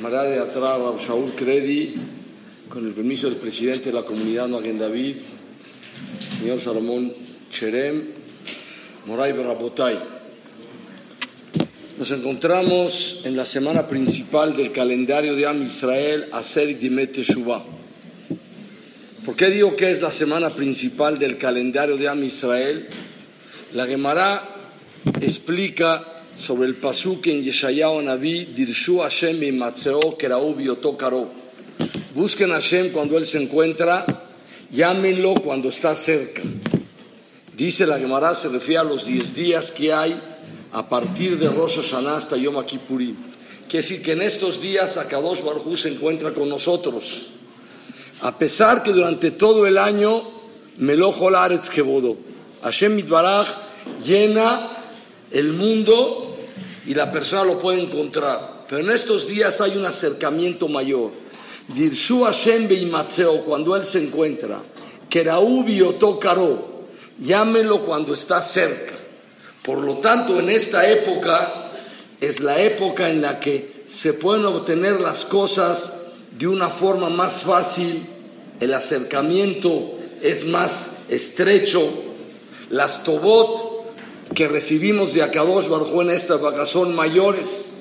Mará de Atrás, Shaul Credi, con el permiso del presidente de la comunidad Maguen David, señor Salomón Cherem, Moray Barabotay. Nos encontramos en la semana principal del calendario de Am Israel, Aser Dimet Teshuvah. ¿Por qué digo que es la semana principal del calendario de Am Israel? La Gemara explica sobre el pasuk en Yeshayahu Naví, Dirshu Hashem Matzeo Keraú Biotokaro. Busquen a Hashem cuando Él se encuentra, llámenlo cuando está cerca. Dice la Gemara, se refiere a los 10 días que hay a partir de Rosh Hashanah hasta Yom Kippurim. Quiere decir que en estos días Akadosh Baruj se encuentra con nosotros. A pesar que durante todo el año Melojo Laretz Kevodo, Hashem Mitbaraj llena el mundo y la persona lo puede encontrar. Pero en estos días hay un acercamiento mayor. Dirshu Hashem Beimatzeo, cuando él se encuentra. Keraubio Tokaro, llámelo cuando está cerca. Por lo tanto, en esta época es la época en la que se pueden obtener las cosas de una forma más fácil, el acercamiento es más estrecho, las tobot que recibimos de Akadosh Baruj en esta época son mayores.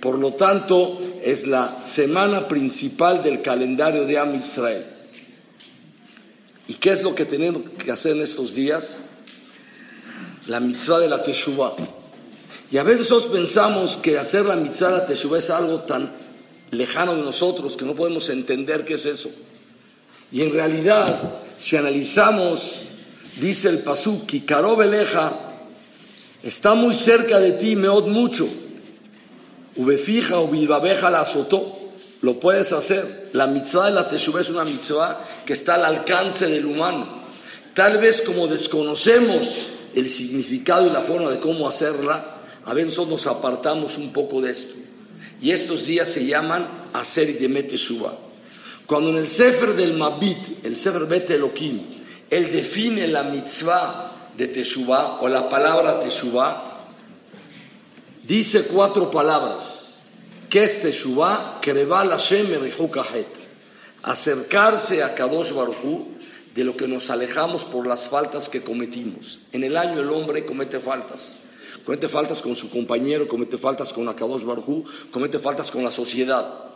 Por lo tanto, es la semana principal del calendario de Am Israel. ¿Y qué es lo que tenemos que hacer en estos días? la mitzvah de la Teshuvah. Y a veces pensamos que hacer la mitzvah de la Teshuvah es algo tan lejano de nosotros que no podemos entender qué es eso. Y en realidad, si analizamos, dice el Pasuk, Kikaro Beleja, está muy cerca de ti, meod mucho. Ubefija o bilbabeja la azotó. Lo puedes hacer. La mitzvah de la Teshuvah es una mitzvah que está al alcance del humano. Tal vez como desconocemos el significado y la forma de cómo hacerla, a veces nos apartamos un poco de esto. Y estos días se llaman Aser y Demet Cuando en el Sefer del Mabit, el Sefer Bet Elohim, él define la mitzvah de Teshuvah o la palabra Teshuvah, dice cuatro palabras. ¿Qué es Teshuvah? Kereval Hashem Acercarse a Kadosh Baruch de lo que nos alejamos por las faltas que cometimos. En el año el hombre comete faltas. Comete faltas con su compañero, comete faltas con Akadosh Barjú, comete faltas con la sociedad.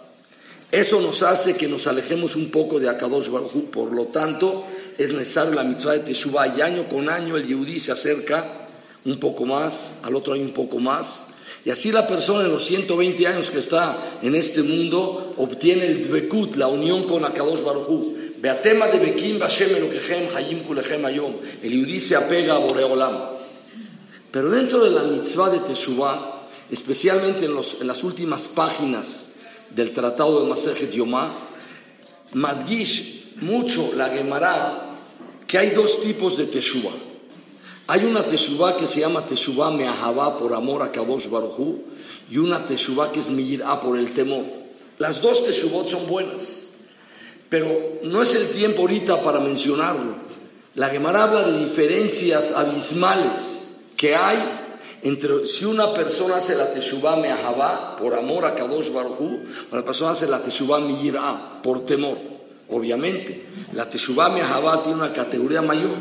Eso nos hace que nos alejemos un poco de Akadosh Barjú. Por lo tanto, es necesario la mitzvah de Teshuvah. Y año con año el Yehudí se acerca un poco más, al otro año un poco más. Y así la persona en los 120 años que está en este mundo obtiene el dvekut, la unión con Akadosh Baruj Beatema de Bekim Bashem Elokehem Hayim Kulechem Ayom. El Yudí se apega a Boreolam. Pero dentro de la mitzvah de Teshuvah, especialmente en, los, en las últimas páginas del tratado de Masejet Yomá, madgish mucho la Gemara que hay dos tipos de Teshuvah. Hay una Teshuvah que se llama Teshuvah Meahavá por amor a Kadosh Baruchu y una Teshuvah que es Miyirá por el temor. Las dos Teshuvot son buenas. Pero no es el tiempo ahorita para mencionarlo. La Gemara habla de diferencias abismales que hay entre si una persona hace la Teshuvah Meahavá por amor a Kadosh Barujú, la persona hace la Teshuvah Miyirá por temor. Obviamente, la Teshuvah Meahavá tiene una categoría mayor.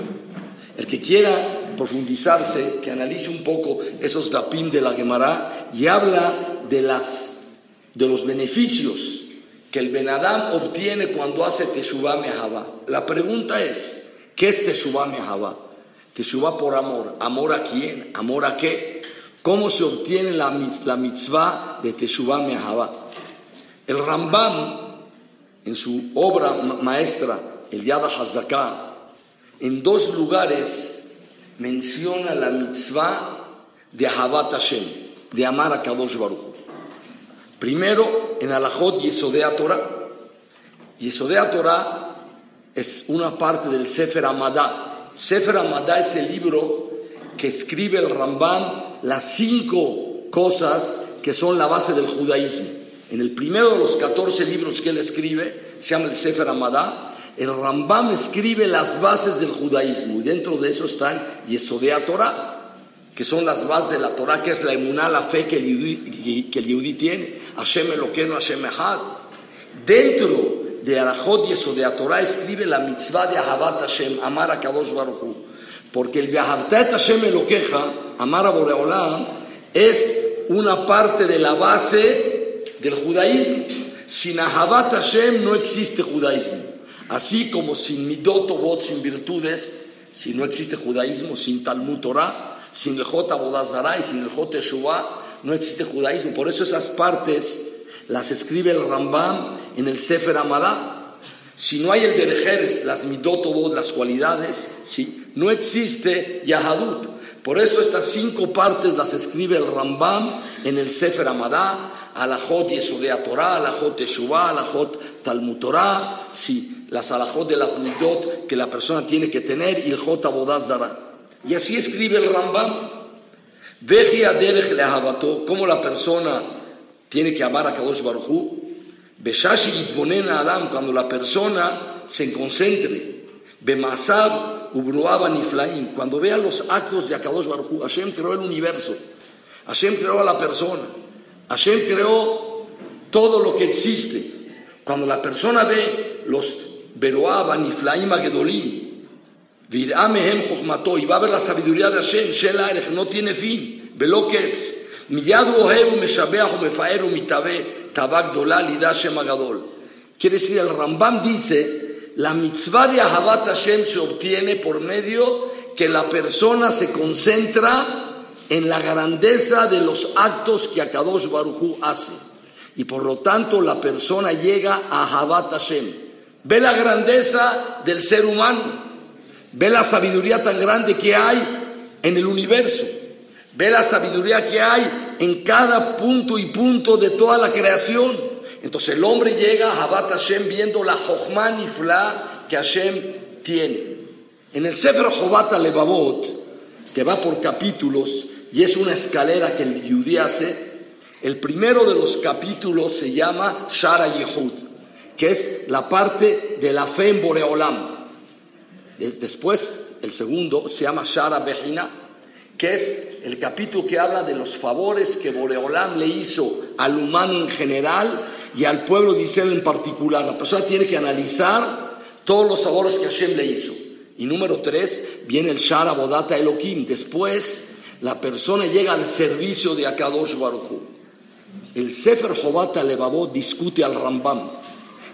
El que quiera profundizarse, que analice un poco esos dapim de la Gemara y habla de, las, de los beneficios que el Benadam obtiene cuando hace Teshuvah Mehavá. La pregunta es, ¿qué es Teshuvah Mehavá? Teshuvah por amor. ¿Amor a quién? ¿Amor a qué? ¿Cómo se obtiene la, mitzvah de Teshuvah Mehavá? El Rambam, en su obra maestra, el Yad Hazaká, en dos lugares menciona la mitzvah de Ahabat Hashem, de amar a Kadosh Baruch. Primero, en Alajot Yesodea Torah. Yesodea Torah es una parte del Sefer Amadá. Sefer Amadá es el libro que escribe el Rambam las cinco cosas que son la base del judaísmo. En el primero de los 14 libros que él escribe, se llama el Sefer Amadá, el Rambam escribe las bases del judaísmo y dentro de eso están Yesodea Torah, que son las bases de la Torah, que es la emuná, la fe que el yudí, que el tiene, Hashem Eloqueno, Hashem Echad. Dentro de Arajot Yesodea Torah escribe la mitzvah de Ahabat Hashem, amar a Kadosh Baruch porque el Beahavtat Hashem Eloqueja, amar a Boreolam, es una parte de la base del judaísmo. Sin Ahabat Hashem no existe judaísmo. Así como sin Midot Obot, sin virtudes, si no existe judaísmo, sin Talmud Torah, sin el J Bodazara y sin el J Shua, no existe judaísmo. Por eso esas partes las escribe el Rambam en el Sefer Amadá. Si no hay el Derejeres, las Midot Obot, las cualidades, ¿sí? no existe Yahadut. Por eso estas cinco partes las escribe el Rambam en el Sefer Amadá, Alajot Yesodea Torah, Alajot Teshuvah, Alajot Talmud Torah, sí, las Alajot de las Midot que la persona tiene que tener y el Jot Abodazara. Y así escribe el Rambam. Veji Aderech Lehabato, cómo la persona tiene que amar a Kadosh Baruchu. Beshashi Yitbonen Adam, cuando la persona se concentre. Bemasab Ubruaba Niflaim, cuando vea los actos de Akadosh Baruj Hashem creó el universo, Hashem creó a la persona, Hashem creó todo lo que existe. Cuando la persona ve los Beroaba Niflaim Agedolim, Viramehem Jochmato, y va a ver la sabiduría de Hashem, Shelarech, no tiene fin, Beloketz, Hashem Agadol. Quiere decir, el Rambam dice, la mitzvah de Ahabat Hashem se obtiene por medio que la persona se concentra en la grandeza de los actos que Akadosh Baruchu hace. Y por lo tanto la persona llega a Ahabat Hashem. Ve la grandeza del ser humano. Ve la sabiduría tan grande que hay en el universo. Ve la sabiduría que hay en cada punto y punto de toda la creación. Entonces el hombre llega a Habat Hashem viendo la Jochman y Fla que Hashem tiene. En el Sefer Jobat Levavot, que va por capítulos y es una escalera que el Yudí hace, el primero de los capítulos se llama Shara Yehud, que es la parte de la fe en Boreolam. Después, el segundo se llama Shara Behina, que es el capítulo que habla de los favores que Boreolam le hizo al humano en general y al pueblo de Israel en particular. La persona tiene que analizar todos los favores que Hashem le hizo. Y número tres, viene el Shara Bodata Elohim. Después, la persona llega al servicio de Akadosh Baruch El Sefer Jobata Levavot discute al Rambam.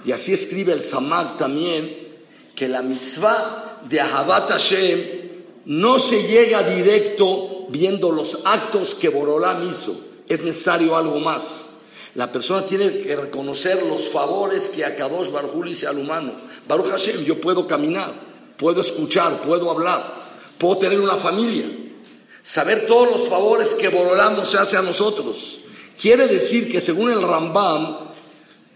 Y así escribe el Samag también, que la mitzvah de Ahabat Hashem no se llega directo viendo los actos que Borolam hizo. Es necesario algo más. La persona tiene que reconocer los favores que Akadosh Baruj hizo al humano. Baruch Hashem, yo puedo caminar, puedo escuchar, puedo hablar, puedo tener una familia. Saber todos los favores que Borolam se hace a nosotros. Quiere decir que según el Rambam,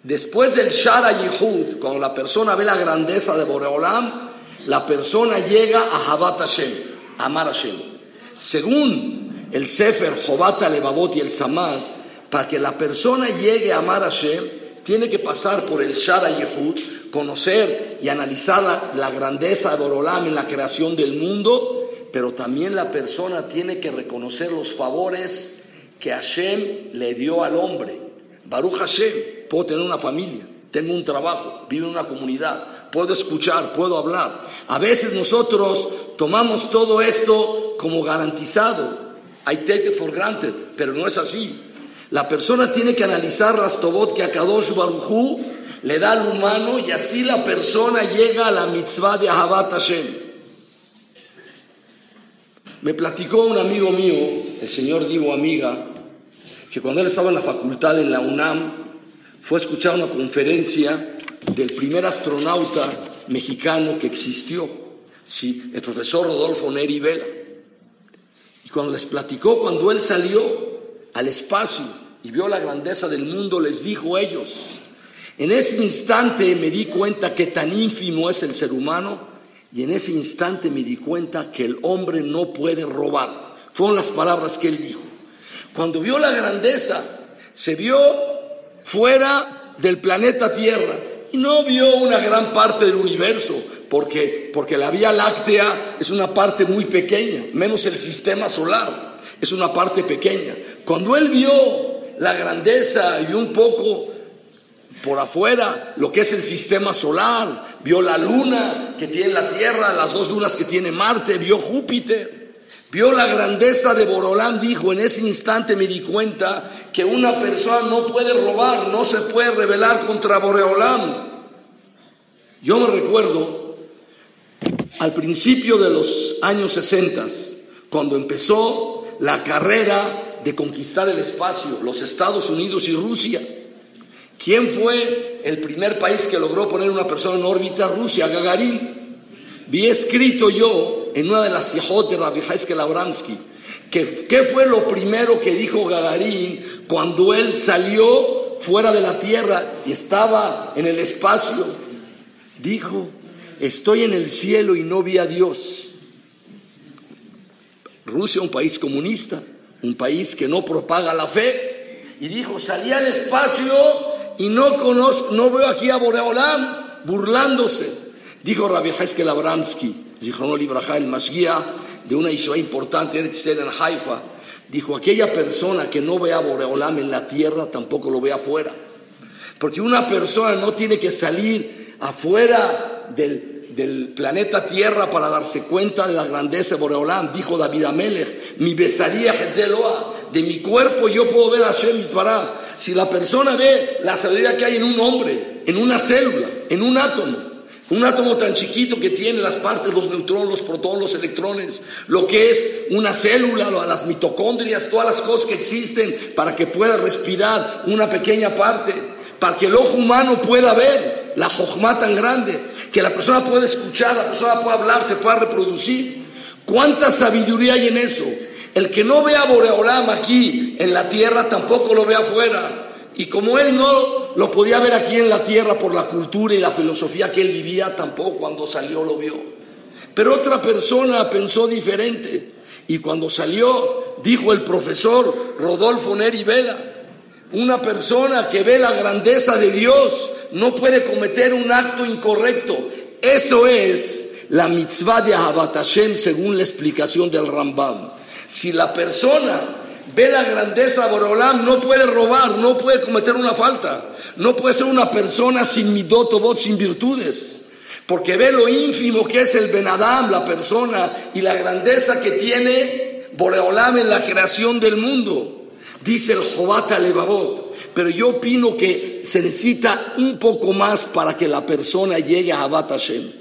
después del Shara Yehud, cuando la persona ve la grandeza de Boreolam, la persona llega a Habat Hashem, a amar Hashem. Según el Sefer Jobat Levavot y el Samad, para que la persona llegue a amar Hashem, tiene que pasar por el Shara Yehud, conocer y analizar la, grandeza de Borolam en la creación del mundo, pero también la persona tiene que reconocer los favores que Hashem le dio al hombre. Baruch Hashem, puedo tener una familia, tengo un trabajo, vivo en una comunidad, puedo escuchar, puedo hablar. A veces nosotros tomamos todo esto como garantizado. I take it for granted, pero no es así. La persona tiene que analizar las tobot que Akadosh Barujú le da al humano y así la persona llega a la mitzvah de Ahabat Hashem. Me platicó un amigo mío, el señor Divo Amiga, que cuando él estaba en la facultad en la UNAM, fue a escuchar una conferencia del primer astronauta mexicano que existió, sí, el profesor Rodolfo Neri Vela. Y cuando les platicó, cuando él salió al espacio y vio la grandeza del mundo, les dijo a ellos, en ese instante me di cuenta que tan ínfimo es el ser humano y en ese instante me di cuenta que el hombre no puede robar. Fueron las palabras que él dijo. Cuando vio la grandeza, se vio fuera del planeta Tierra no vio una gran parte del universo, porque, porque la Vía Láctea es una parte muy pequeña, menos el sistema solar, es una parte pequeña. Cuando él vio la grandeza y un poco por afuera lo que es el sistema solar, vio la luna que tiene la Tierra, las dos lunas que tiene Marte, vio Júpiter, vio la grandeza de Borolán, dijo, en ese instante me di cuenta que una persona no puede robar, no se puede rebelar contra Boreolán. Yo me recuerdo al principio de los años 60, cuando empezó la carrera de conquistar el espacio, los Estados Unidos y Rusia. ¿Quién fue el primer país que logró poner una persona en órbita? Rusia, Gagarin. Vi escrito yo en una de las hijos de Rabbi Haiskel Abramsky que qué fue lo primero que dijo Gagarin cuando él salió fuera de la Tierra y estaba en el espacio. Dijo, estoy en el cielo y no vi a Dios. Rusia, un país comunista, un país que no propaga la fe, y dijo, salí al espacio y no conozco, no veo aquí a Boreolam burlándose. Dijo Rabbi Heskel Abramsky, El de una isla importante en Haifa, dijo, aquella persona que no ve a Boreolam en la tierra, tampoco lo ve afuera. Porque una persona no tiene que salir afuera del, del planeta Tierra para darse cuenta de la grandeza de Boreolam. Dijo David Amelech, mi besaría es de Loa, de mi cuerpo yo puedo ver a Hashem para Si la persona ve la sabiduría que hay en un hombre, en una célula, en un átomo, un átomo tan chiquito que tiene las partes, los neutrones, los protones, los electrones, lo que es una célula, las mitocondrias, todas las cosas que existen para que pueda respirar una pequeña parte, para que el ojo humano pueda ver la jojma tan grande, que la persona pueda escuchar, la persona pueda hablar, se pueda reproducir. ¿Cuánta sabiduría hay en eso? El que no vea Boreolam aquí en la tierra tampoco lo ve afuera. Y como él no lo podía ver aquí en la tierra por la cultura y la filosofía que él vivía, tampoco cuando salió lo vio. Pero otra persona pensó diferente. Y cuando salió, dijo el profesor Rodolfo Neri Vela, una persona que ve la grandeza de Dios no puede cometer un acto incorrecto. Eso es la mitzvah de Ahabat según la explicación del Rambam. Si la persona ve la grandeza de Borolam, no puede robar, no puede cometer una falta, no puede ser una persona sin midot sin virtudes, porque ve lo ínfimo que es el Benadam, la persona, y la grandeza que tiene Boreolam en la creación del mundo. Dice el Jobat Levavot, pero yo opino que se necesita un poco más para que la persona llegue a Abat Hashem.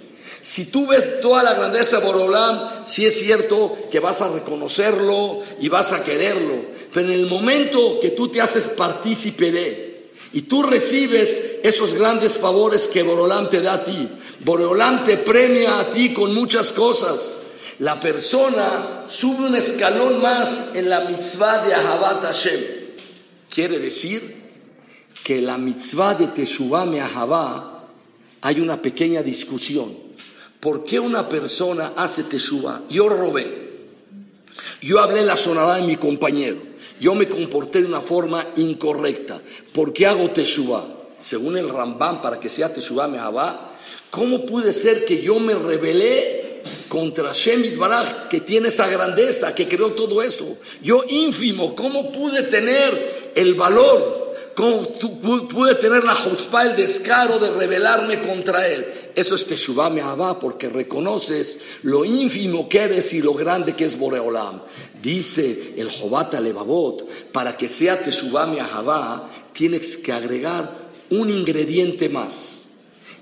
Si tú ves toda la grandeza de Borolam, sí es cierto que vas a reconocerlo y vas a quererlo. Pero en el momento que tú te haces partícipe de y tú recibes esos grandes favores que Borolam te da a ti, Borolam te premia a ti con muchas cosas. La persona sube un escalón más en la mitzvah de Ahabat Hashem. Quiere decir que la mitzvah de Teshuvah Me'ahavá hay una pequeña discusión. ¿Por qué una persona hace teshuva? Yo robé. Yo hablé la sonada de mi compañero. Yo me comporté de una forma incorrecta. ¿Por qué hago teshuva? Según el Rambam, para que sea teshuva me va. ¿Cómo puede ser que yo me rebelé contra Shemit Baraj, que tiene esa grandeza, que creó todo eso? Yo ínfimo, ¿cómo pude tener el valor ¿Cómo pude tener la chutzpah, el descaro de rebelarme contra él? Eso es Teshuvah Mehavá, porque reconoces lo ínfimo que eres y lo grande que es Boreolam. Dice el Jobata Levavot, para que sea Teshuvah Mehavá, tienes que agregar un ingrediente más.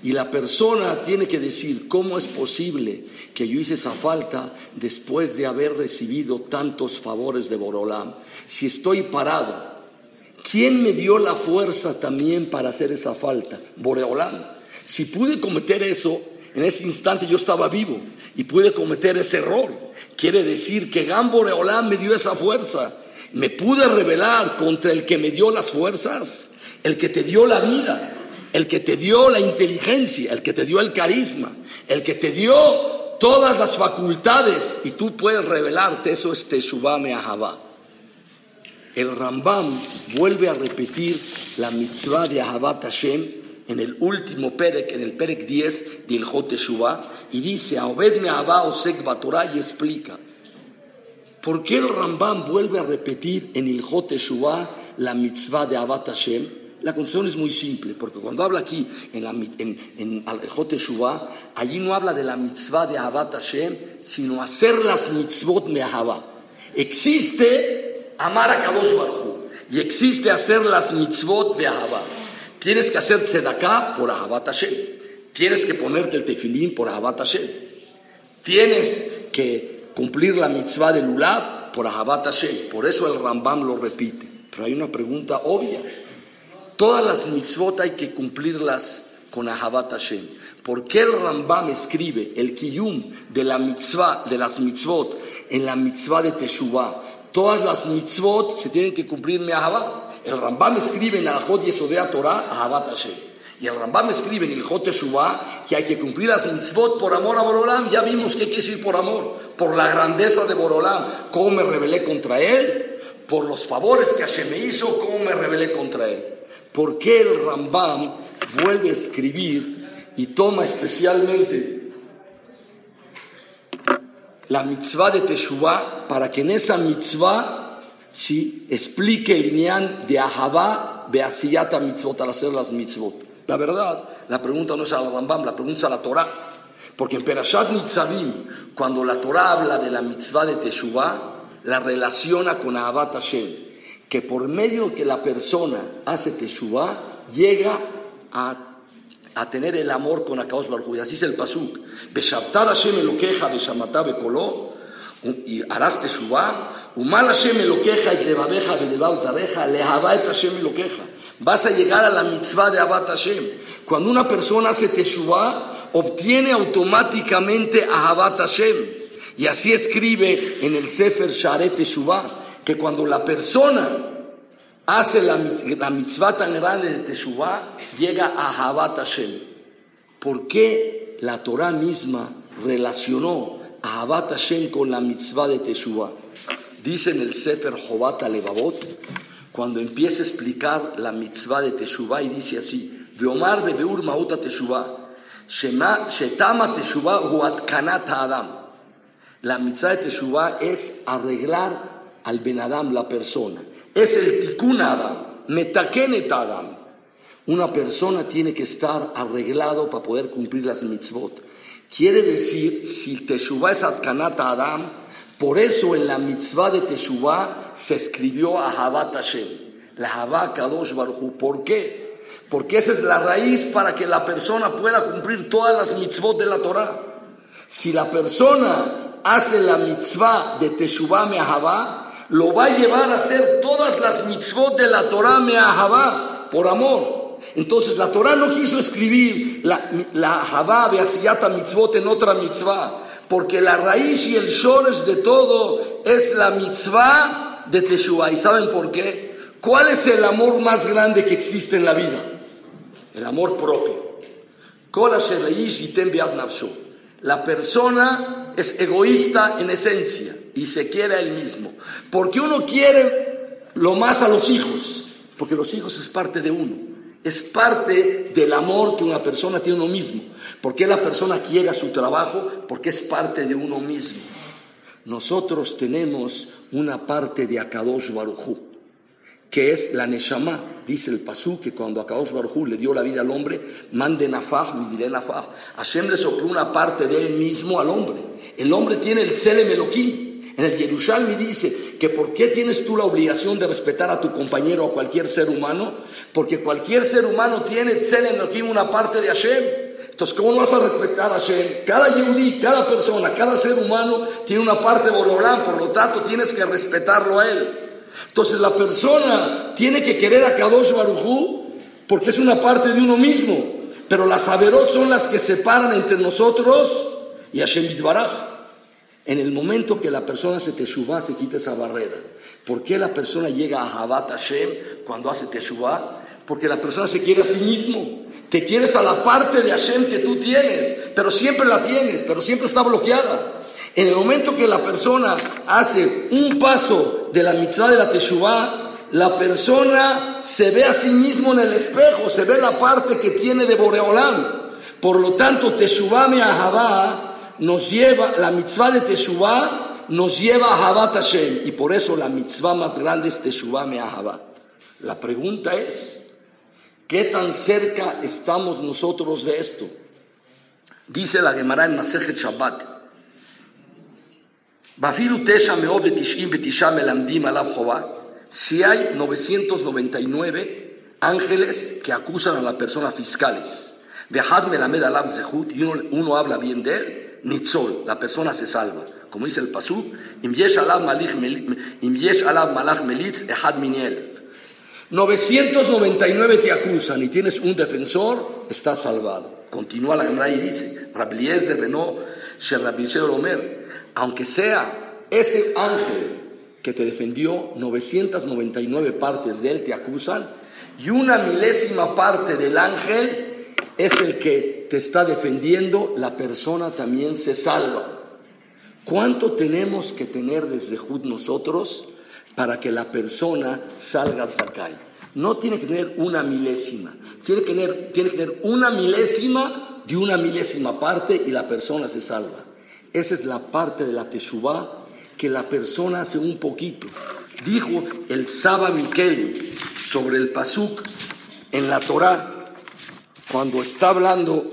Y la persona tiene que decir, ¿cómo es posible que yo hice esa falta después de haber recibido tantos favores de Boreolam? Si estoy parado, ¿Quién me dio la fuerza también para hacer esa falta? Boreolán. Si pude cometer eso, en ese instante yo estaba vivo y pude cometer ese error. Quiere decir que Gambore Olam me dio esa fuerza. Me pude rebelar contra el que me dio las fuerzas, el que te dio la vida, el que te dio la inteligencia, el que te dio el carisma, el que te dio todas las facultades y tú puedes revelarte. Eso es Teshuvah Me'ahavá. El Rambam vuelve a repetir la mitzvah de Ahabat Hashem en el último Perek, en el Perek 10 del Ilhot y dice, Obedme Abba Osek Batorah, y explica, ¿por qué el Rambam vuelve a repetir en el la mitzvah de Abat Hashem? La condición es muy simple, porque cuando habla aquí en, la, en, en allí no habla de la mitzvah de Abat Hashem, sino hacer las mitzvot me'ahavá. Existe amar a Kadosh Baruj y existe hacer las mitzvot me'ahavá. Tienes que hacer tzedaká por Ahabat Hashem. Tienes que ponerte el tefilín por Ahabat Hashem. Tienes que cumplir la mitzvah de Lulav por Ahabat Hashem. Por eso el Rambam lo repite. Pero hay una pregunta obvia. Todas las mitzvot hay que cumplirlas con Ahabat Hashem. ¿Por qué el Rambam escribe el kiyum de la mitzvah, de las mitzvot, en la mitzvah de Teshuvah? Todas las mitzvot se tienen que cumplir mi Ahabat. El Rambam escribe en Alajot Yesodea Torah Ahabat Hashem. Y el Rambam escribe en el Jot Teshuvah que hay que cumplir las mitzvot por amor a Borolam. Ya vimos que quiere decir por amor, por la grandeza de Borolam, cómo me rebelé contra él, por los favores que Hashem me hizo, cómo me rebelé contra él. ¿Por qué el Rambam vuelve a escribir y toma especialmente la mitzvah de Teshuvah para que en esa mitzvah si explique el nián de Ahabá Beasiyata mitzvot al hacer las mitzvot. La verdad, la pregunta no es al Rambam, la pregunta es a la Torah. Porque en Perashat Nitzavim, cuando la Torah habla de la mitzvah de Teshuvah, la relaciona con Ahabat Hashem, que por medio que la persona hace Teshuvah, llega a, a tener el amor con Akaos Baruj Así es el Pasuk. Beshabtar Hashem elokeja beshamatá bekoló, y harás teshuvah, umal Hashem eloqueja y levabeja velebao zareja, lehava et Hashem eloqueja. Vas a llegar a la mitzvah de Abat Hashem. Cuando una persona hace teshuvah, obtiene automáticamente a Abat Hashem. Y así escribe en el Sefer Sharet Teshuvah, que cuando la persona hace la, la mitzvah tan grande de teshuvah, llega a Abat Hashem. ¿Por qué la Torah misma relacionó Ahabat Hashem con la mitzvah de Teshuvah. Dice en el Sefer Jobat Levavot, cuando empieza a explicar la mitzvah de Teshuvah y dice así, Veomar bebeur mauta Teshuvah, Shetama Teshuvah huatkanat Adam. La mitzvah de Teshuvah es arreglar al Ben Adam, la persona. Es el tikkun Adam, metakenet Adam. Una persona tiene que estar arreglado para poder cumplir las mitzvot. Quiere decir, si Teshuvah es Atkanat Adam, por eso en la mitzvah de Teshuvah se escribió Ahabat Hashem, la Havá Kadosh Baruchu. ¿Por qué? Porque esa es la raíz para que la persona pueda cumplir todas las mitzvot de la Torah. Si la persona hace la mitzvah de Teshuvah Me'ahavá, lo va a llevar a hacer todas las mitzvot de la Torah Me'ahavá, por amor. Entonces la Torah no quiso escribir la, la Havá Beasiyata Mitzvot en otra mitzvah, porque la raíz y el shores de todo es la mitzvah de Teshuvah. ¿Y saben por qué? ¿Cuál es el amor más grande que existe en la vida? El amor propio. La persona es egoísta en esencia y se quiere a él mismo. Porque uno quiere lo más a los hijos, porque los hijos es parte de uno. Es parte del amor que una persona tiene uno mismo. ¿Por qué la persona quiere a su trabajo? Porque es parte de uno mismo. Nosotros tenemos una parte de Akadosh Barujú, que es la Neshama. Dice el Pasú que cuando Akadosh Barujú le dio la vida al hombre, mande Nafaj, mi diré Nafaj. Hashem le sopló una parte de él mismo al hombre. El hombre tiene el Selem Elohim. En el Yerushalmi dice que ¿por qué tienes tú la obligación de respetar a tu compañero a cualquier ser humano? Porque cualquier ser humano tiene en una parte de Hashem. Entonces, ¿cómo no vas a respetar a Hashem? Cada yehudi, cada persona, cada ser humano tiene una parte de Borolán, por lo tanto tienes que respetarlo a él. Entonces, la persona tiene que querer a Kadosh Barujú porque es una parte de uno mismo. pero las averot son las que separan entre nosotros y Hashem Yitbaraj. En el momento que la persona se teshuva, se quita esa barrera. ¿Por qué la persona llega a Habat Hashem cuando hace teshuva? Porque la persona se quiere a sí mismo. Te quieres a la parte de Hashem que tú tienes, pero siempre la tienes, pero siempre está bloqueada. En el momento que la persona hace un paso de la mitzvah de la teshuva, la persona se ve a sí mismo en el espejo, se ve la parte que tiene de Boreolam. Por lo tanto, Teshuvah me nos lleva, la mitzvah de Teshuvah nos lleva a Habat Hashem. Y por eso la mitzvah más grande es Teshuvah me La pregunta es, ¿qué tan cerca estamos nosotros de esto? Dice la Gemara en Masejet Shabbat. Bafilu tesha me'od betishim betisha melamdim alav si hay 999 ángeles que acusan a la persona fiscales, y uno, habla bien de él, Nitzol, la persona se salva. Como dice el Pasú, 999 te acusan y tienes un defensor, estás salvado. Continúa la Gemara y dice, Rabliez de Renault, Omer, aunque sea ese ángel que te defendió, 999 partes de él te acusan, y una milésima parte del ángel es el que te está defendiendo, la persona también se salva. ¿Cuánto tenemos que tener desde Jud nosotros para que la persona salga Zakai? No tiene que tener una milésima, tiene que tener, tiene que tener una milésima de una milésima parte y la persona se salva. Esa es la parte de la Teshuvah que la persona hace un poquito. Dijo el Saba Miquel sobre el Pasuk en la Torá, cuando está hablando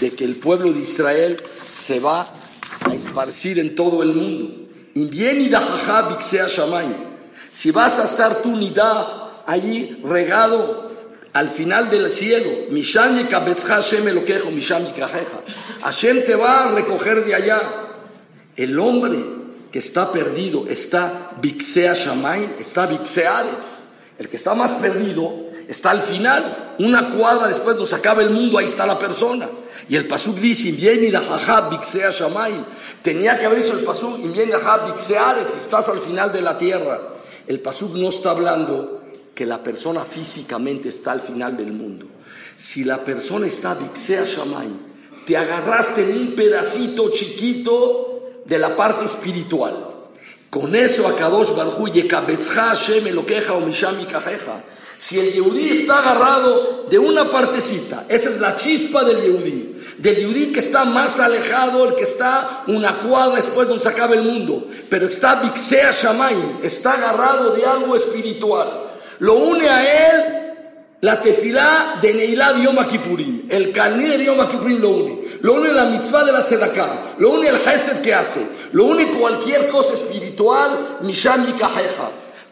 de que el pueblo de Israel se va a esparcir en todo el mundo. Si vas a estar tú nidá allí regado al final del cielo, Hashem te va a recoger de allá. El hombre que está perdido está Bixea Shamain, está Bixeares. El que está más perdido está al final, una cuadra después nos acaba el mundo, ahí está la persona. Y el Pasuk dice, bien y Bixea Shamain. Tenía que haber dicho el Pasuk, bien Bixeares, estás al final de la tierra. El Pasuk no está hablando que la persona físicamente está al final del mundo. Si la persona está Bixea Shamain, te agarraste en un pedacito chiquito de la parte espiritual. Con eso Akadosh Barhu Hashem Mishami Kajeja. Si el Yehudí está agarrado de una partecita, esa es la chispa del Yehudí, del Yehudí que está más alejado, el que está una cuadra después donde se acaba el mundo, pero está Bixea Shamayim, está agarrado de algo espiritual. Lo une a él la tefilá de Neilá de Yom Kippurim, el caní de Yom Kippurim lo une. Lo une la mitzvah de la tzedakah, lo une el hesed que hace, lo une cualquier cosa espiritual, misham y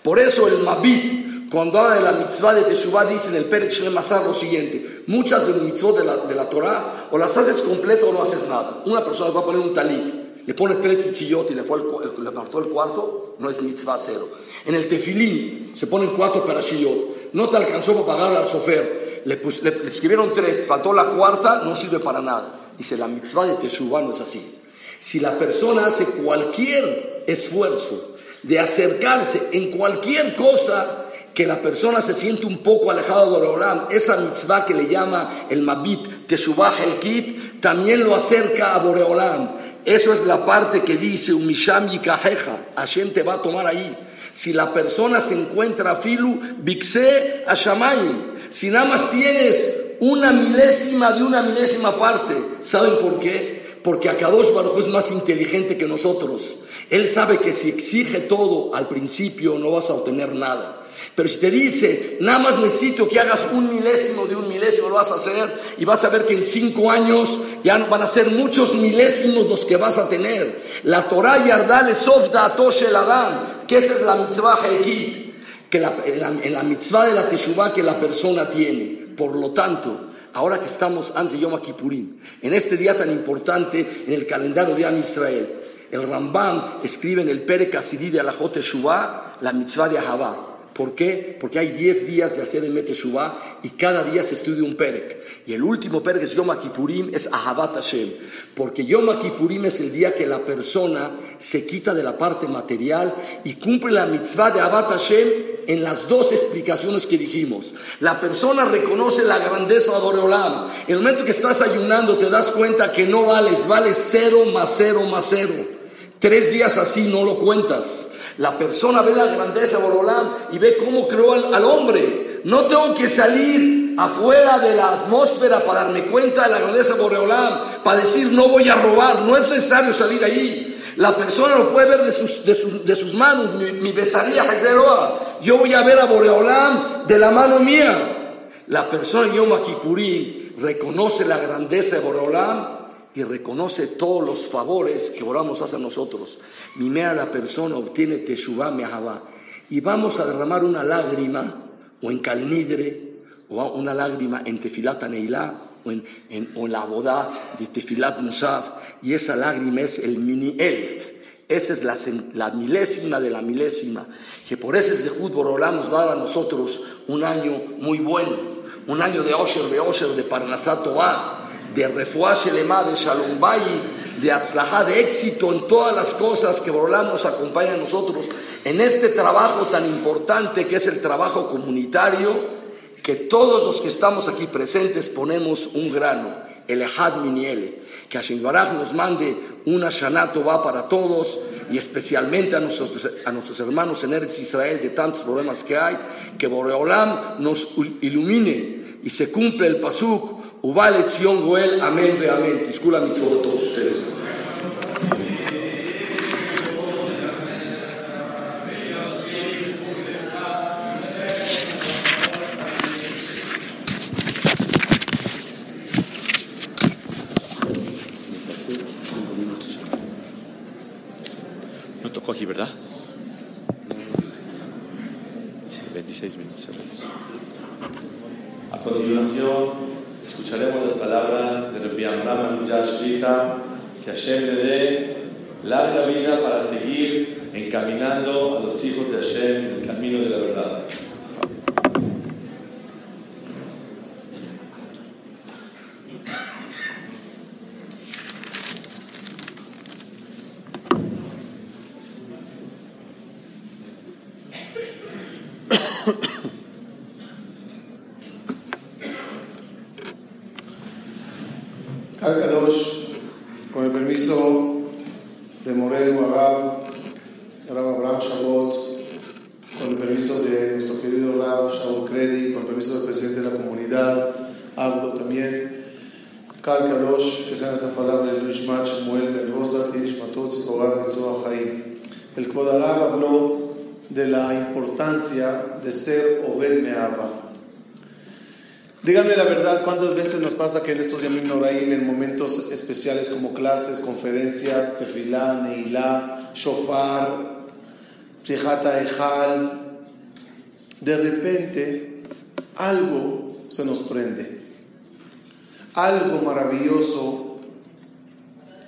Por eso el Mabit, cuando habla de la mitzvah de Teshuvah, dice en el Perech Masar lo siguiente: muchas de las mitzvot de la, de la Torah, o las haces completo o no haces nada. Una persona va a poner un talit, le pone tres tzitziyot y le, fue el, le partió el cuarto, no es mitzvah cero. En el tefilín se ponen cuatro perashiyot no te alcanzó para pagar al sofer, le, escribieron tres, faltó la cuarta, no sirve para nada. Dice, la mitzvah de Teshuvah no es así. Si la persona hace cualquier esfuerzo de acercarse en cualquier cosa que la persona se siente un poco alejada de Boreolam, esa mitzvah que le llama el Mabit Teshuvah Kit, también lo acerca a Boreolam. Eso es la parte que dice Umisham Yikajeja, Hashem te va a tomar ahí. Si la persona se encuentra filu, bixé a Si nada más tienes una milésima de una milésima parte, ¿saben por qué? Porque Akadosh Baruj es más inteligente que nosotros. Él sabe que si exige todo al principio no vas a obtener nada. Pero si te dice, nada más necesito que hagas un milésimo de un milésimo, lo vas a hacer y vas a ver que en cinco años ya van a ser muchos milésimos los que vas a tener. La Torah Yardale Sofda Toshe Adam, que esa es la mitzvah Hekit, que en, la, mitzvah de la Teshuvah que la persona tiene. Por lo tanto, ahora que estamos antes de Yom en este día tan importante en el calendario de Am Israel, el Rambam escribe en el Pere Kasidí de Alajot Teshuvah la mitzvah de Ahavá ¿Por qué? Porque hay 10 días de hacer el Meteshuvah y cada día se estudia un Perek. Y el último Perek es Yom Kippurim, es Ahabat Hashem. Porque Yom Kippurim es el día que la persona se quita de la parte material y cumple la mitzvah de Ahabat Hashem en las dos explicaciones que dijimos. La persona reconoce la grandeza de Boreolam. En el momento que estás ayunando te das cuenta que no vales, vales cero más cero más cero. Tres días así no lo cuentas. La persona ve la grandeza de Boreolam y ve cómo creó al, hombre. No tengo que salir afuera de la atmósfera para darme cuenta de la grandeza de Boreolam, para decir no voy a robar. No es necesario salir ahí. La persona lo puede ver de sus, manos. Mi, besaría Yo voy a ver a Boreolam de la mano mía. La persona en Yom Kippurí reconoce la grandeza de Boreolam y reconoce todos los favores que oramos hacia nosotros. Mimea la persona obtiene Teshuvah Mehavá. Y vamos a derramar una lágrima, o en Calnidre, o una lágrima en Tefilat Neilá, o en, la boda de Tefilat Musaf, y esa lágrima es el mini elf. Esa es la, milésima de la milésima, que por ese de Borolá nos va a a nosotros un año muy bueno, un año de Osher, de Osher, de Parnasat de Shelema, de Shalom de Atzlahá, de éxito en todas las cosas que Borolá nos acompaña a nosotros en este trabajo tan importante que es el trabajo comunitario que todos los que estamos aquí presentes ponemos un grano, el Ejad Miniele, que Hashem Baraj nos mande una Shanato va para todos y especialmente a nuestros, a nuestros hermanos en Eretz Israel de tantos problemas que hay, que Boreolam nos ilumine y se cumple el Pasuk, Ubalet Zion Goel, amén. Tiscula mitzvot todos ustedes. que Hashem le dé larga vida para seguir encaminando a los hijos de Hashem en el camino de la verdad. de ser Obed Meaba. Díganme la verdad, ¿cuántas veces nos pasa que en estos Yamim Noraim, en momentos especiales como clases, conferencias, tefilá, neilá, shofar, tejata ejal, de repente algo se nos prende, algo maravilloso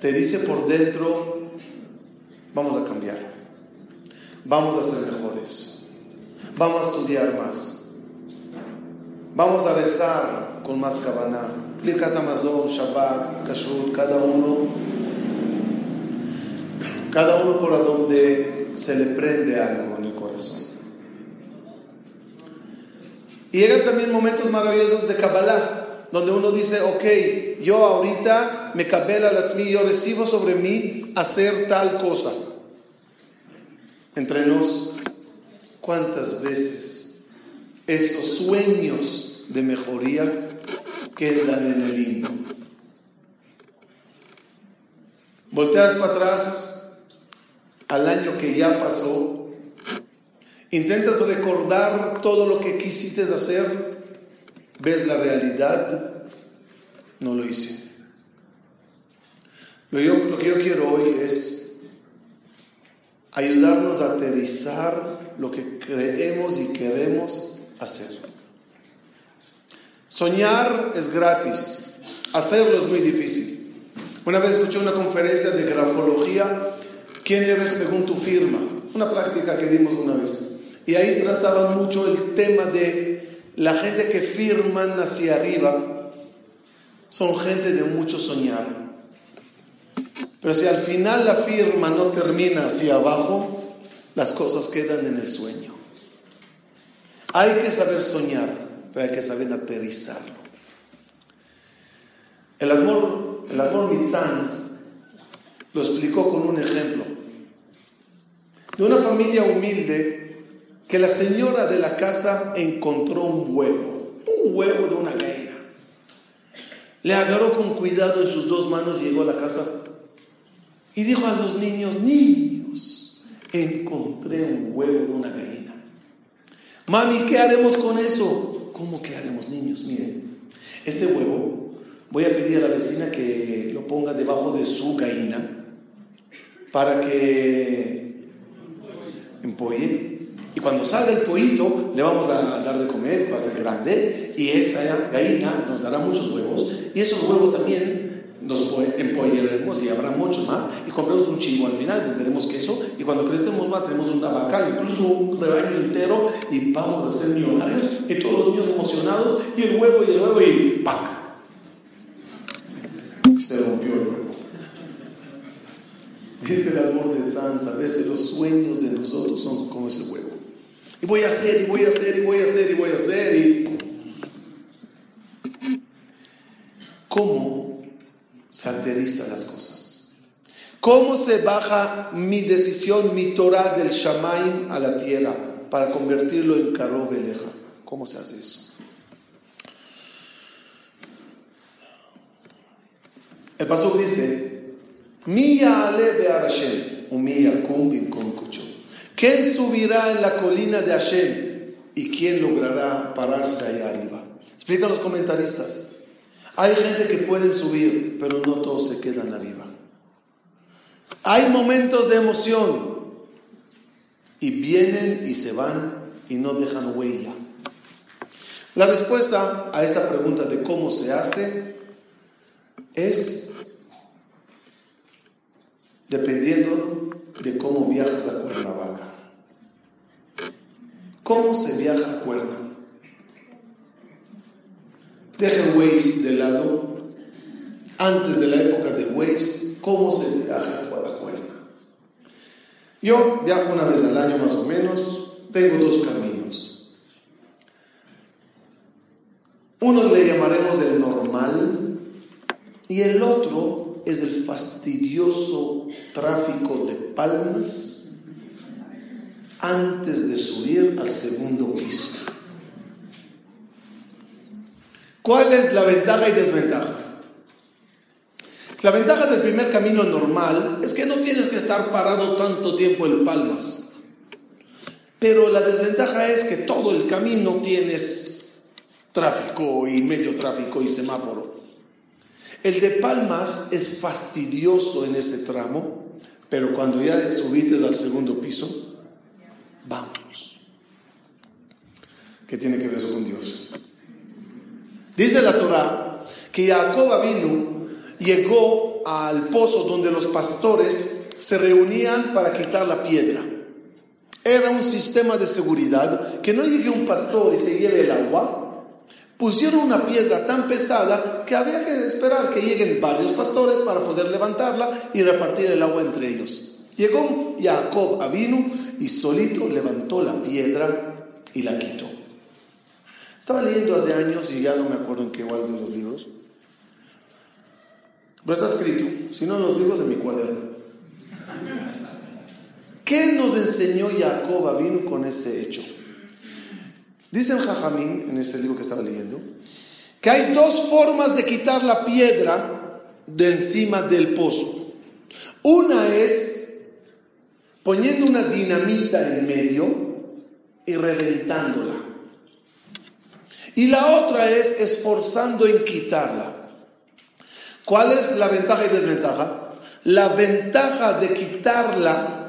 te dice por dentro, vamos a cambiar, vamos a ser mejores Vamos a estudiar más. Vamos a rezar con más cabana. Birkat Amazon, Shabbat, Kashrut, cada uno, cada uno por donde se le prende algo en el corazón. Y llegan también momentos maravillosos de Kabbalah, donde uno dice, ok, yo ahorita me cabela latzmi, yo recibo sobre mí hacer tal cosa. Entre nos ¿Cuántas veces esos sueños de mejoría quedan en el limbo? Volteas para atrás al año que ya pasó, intentas recordar todo lo que quisiste hacer, ves la realidad, no lo hice. Lo, lo que yo quiero hoy es ayudarnos a aterrizar lo que creemos y queremos hacer. Soñar es gratis, hacerlo es muy difícil. Una vez escuché una conferencia de grafología, ¿quién eres según tu firma? Una práctica que dimos una vez. Y ahí trataban mucho el tema de la gente que firman hacia arriba, son gente de mucho soñar. Pero si al final la firma no termina hacia abajo, las cosas quedan en el sueño. Hay que saber soñar, pero hay que saber aterrizarlo. El amor, el amor Mitzanz lo explicó con un ejemplo de una familia humilde que la señora de la casa encontró un huevo, un huevo de una gallina. Le agarró con cuidado en sus dos manos y llegó a la casa y dijo a los niños, niños, encontré un huevo de una gallina. Mami, ¿qué haremos con eso? ¿Cómo que haremos, niños? Miren, este huevo voy a pedir a la vecina que lo ponga debajo de su gallina para que empolle. Y cuando salga el pollito, le vamos a dar de comer, va a ser grande, y esa gallina nos dará muchos huevos, y esos huevos también nos empollaremos y habrá mucho más, y compramos un chingo al final, venderemos queso, y cuando crecemos más tenemos una vaca, incluso un rebaño entero, y vamos a ser millonarios, y todos los niños emocionados, y el huevo y el huevo, y ¡pac! Se rompió el huevo. El amor de Sanz, a veces los sueños de nosotros son como ese huevo. Y voy a hacer, y voy a hacer, y voy a hacer, y voy a hacer, y... ¿Cómo se aterriza las cosas? ¿Cómo se baja mi decisión, mi Torah del Shamaim a la tierra para convertirlo en Karo Beleja? ¿Cómo se hace eso? El paso dice, Mía ale Hashem, umía cumbin con ¿Quién subirá en la colina de Hashem? ¿Y quién logrará pararse ahí arriba? Explican los comentaristas. Hay gente que puede subir, pero no todos se quedan arriba. Hay momentos de emoción y vienen y se van y no dejan huella. La respuesta a esta pregunta de cómo se hace es dependiendo de cómo viajas a Cuernavaca. ¿Cómo se viaja a Cuerna? Deja el Waze de lado. Antes de la época del Waze, ¿cómo se viaja a Cuerna? Yo viajo una vez al año más o menos. Tengo dos caminos. Uno le llamaremos el normal y el otro es el fastidioso tráfico de palmas antes de subir al segundo piso. ¿Cuál es la ventaja y desventaja? La ventaja del primer camino normal es que no tienes que estar parado tanto tiempo en palmas. Pero la desventaja es que todo el camino tienes tráfico y medio tráfico y semáforo. El de palmas es fastidioso en ese tramo, pero cuando ya subiste al segundo piso, Vamos. ¿Qué tiene que ver eso con Dios? Dice la Torah que Jacob vino, llegó al pozo donde los pastores se reunían para quitar la piedra. Era un sistema de seguridad que no llegue un pastor y se lleve el agua. Pusieron una piedra tan pesada que había que esperar que lleguen varios pastores para poder levantarla y repartir el agua entre ellos. Llegó Jacob a vino y solito levantó la piedra y la quitó. Estaba leyendo hace años y ya no me acuerdo en qué igual de los libros. Pero está escrito, si no los libros de mi cuaderno. ¿Qué nos enseñó Jacob a vino con ese hecho? Dice Jajamín, en ese libro que estaba leyendo, que hay dos formas de quitar la piedra de encima del pozo. Una es poniendo una dinamita en medio y reventándola. Y la otra es esforzando en quitarla. ¿Cuál es la ventaja y desventaja? La ventaja de quitarla,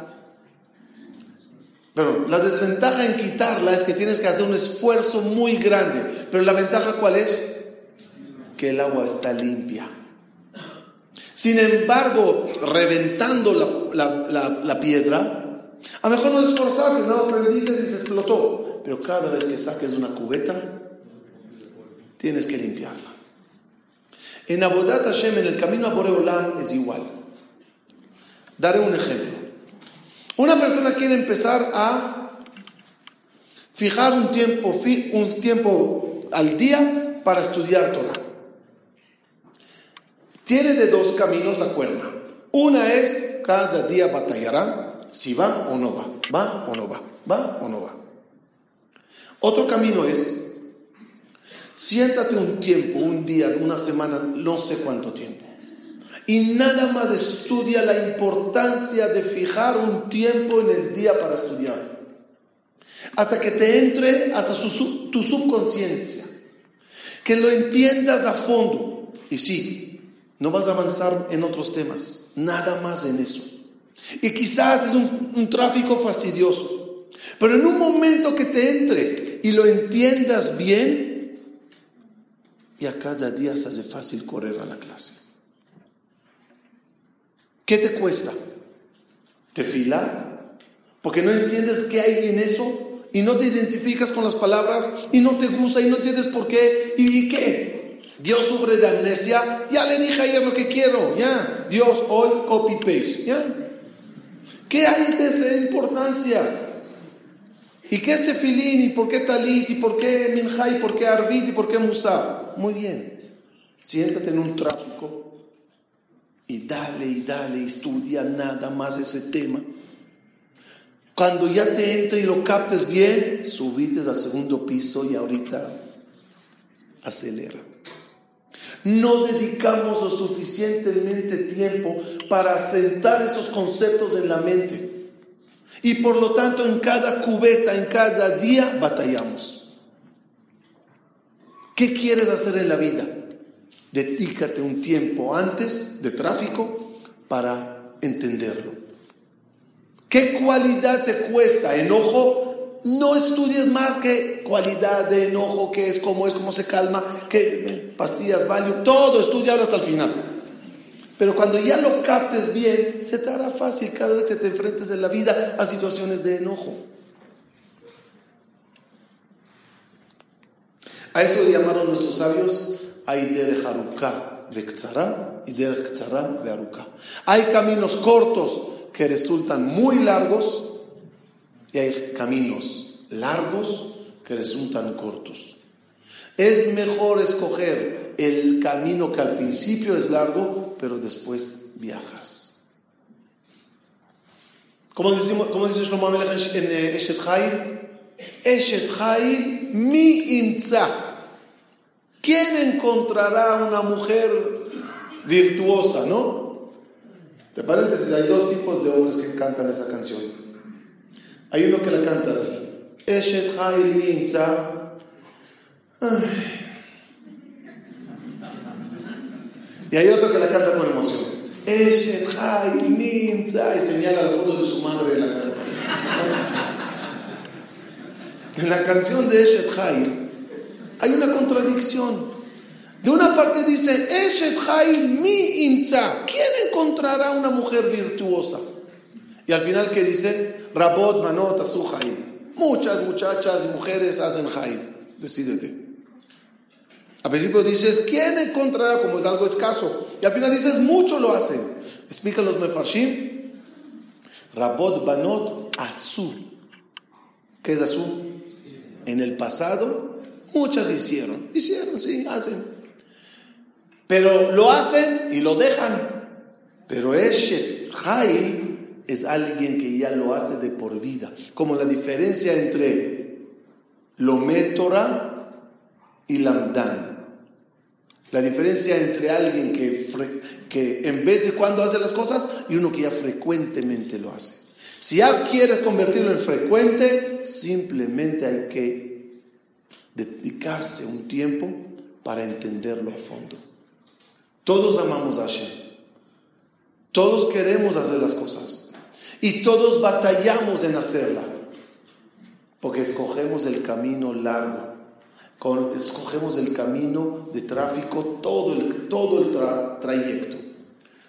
pero la desventaja en quitarla es que tienes que hacer un esfuerzo muy grande. Pero la ventaja cuál es? Que el agua está limpia. Sin embargo, reventando la, piedra, A lo mejor no esforzarte, no aprendiste y se explotó. Pero cada vez que saques una cubeta, tienes que limpiarla. En Abodat Hashem, en el camino a Boreolam, es igual. Daré un ejemplo. Una persona quiere empezar a fijar un tiempo, un tiempo al día para estudiar Torah. Tiene de dos caminos a cuerda. Una es cada día batallará si va o no va, va o no va, va o no va. Otro camino es siéntate un tiempo, un día, una semana, no sé cuánto tiempo. Y nada más estudia la importancia de fijar un tiempo en el día para estudiar. Hasta que te entre hasta tu subconsciencia. Que lo entiendas a fondo. Y sí, no vas a avanzar en otros temas. Nada más en eso. Y quizás es un, un tráfico fastidioso. Pero en un momento que te entre y lo entiendas bien, y a cada día se hace fácil correr a la clase. ¿Qué te cuesta? ¿Te fila? Porque no entiendes qué hay en eso y no te identificas con las palabras y no te gusta y no entiendes por qué y qué. Dios sufre de amnesia. Ya le dije ayer lo que quiero. Ya. Dios hoy copy paste. Ya. ¿Qué hay de esa importancia? ¿Y qué es tefilín? ¿Y por qué talit? ¿Y por qué minjá? ¿Y por qué arbit? ¿Y por qué musaf? Muy bien. Siéntate en un tráfico y dale y dale, estudia nada más ese tema. Cuando ya te entre y lo captes bien, subites al segundo piso y ahorita acelera. No dedicamos lo suficientemente tiempo para sentar esos conceptos en la mente. Y por lo tanto en cada cubeta, en cada día, batallamos. ¿Qué quieres hacer en la vida? Dedícate un tiempo antes de tráfico para entenderlo. ¿Qué cualidad te cuesta? Enojo. No estudies más que cualidad de enojo, qué es, cómo es, cómo se calma, qué pastillas, value, todo estudiarlo hasta el final. Pero cuando ya lo captes bien, se te hará fácil cada vez que te enfrentes en la vida a situaciones de enojo. A eso llamaron nuestros sabios hay derech y derech Hay caminos cortos que resultan muy largos y hay caminos largos que resultan cortos. Es mejor escoger el camino que al principio es largo, pero después viajas. Como, decimos, como dice Shlomo en eh, Eshet Chai, Eshet mi imza. ¿Quién encontrará una mujer virtuosa, no? De paréntesis, hay dos tipos de hombres que cantan esa canción. Hay uno que la canta así. Eshet Y hay otro que la canta con emoción. Eshet Y señala la foto de su madre en la cara. En la canción de Eshet hay una contradicción. De una parte dice, Eshet mi imza. ¿Quién encontrará una mujer virtuosa? Y al final que dice, Rabot manot asu Muchas muchachas y mujeres hacen jaim. Decídete. Al principio dices, ¿quién encontrará? Como es algo escaso. Y al final dices, mucho lo hacen. Explican los mefarshim. Rabot banot asu. ¿Qué es asu? En el pasado Muchas hicieron, hicieron, sí, hacen. Pero lo hacen y lo dejan. Pero Eshet Hai es alguien que ya lo hace de por vida. Como la diferencia entre Lométora y Lamdan. La diferencia entre alguien que, que en vez de cuando hace las cosas y uno que ya frecuentemente lo hace. Si ya quieres convertirlo en frecuente, simplemente hay que dedicarse un tiempo para entenderlo a fondo. Todos amamos a Hashem. Todos queremos hacer las cosas. Y todos batallamos en hacerla. Porque escogemos el camino largo. Escogemos el camino de tráfico, todo el, todo el trayecto.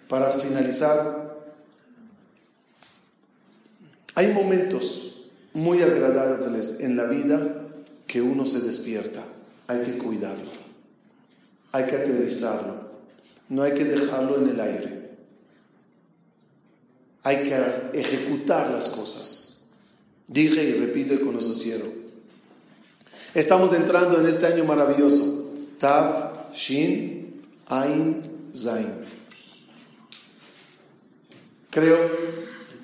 Para finalizar, Hay momentos muy agradables en la vida que uno se despierta. Hay que cuidarlo. Hay que aterrizarlo. No hay que dejarlo en el aire. Hay que ejecutar las cosas. Dije y repito y con eso cierro. Estamos entrando en este año maravilloso. Tav, Shin, Ain, Zain. Creo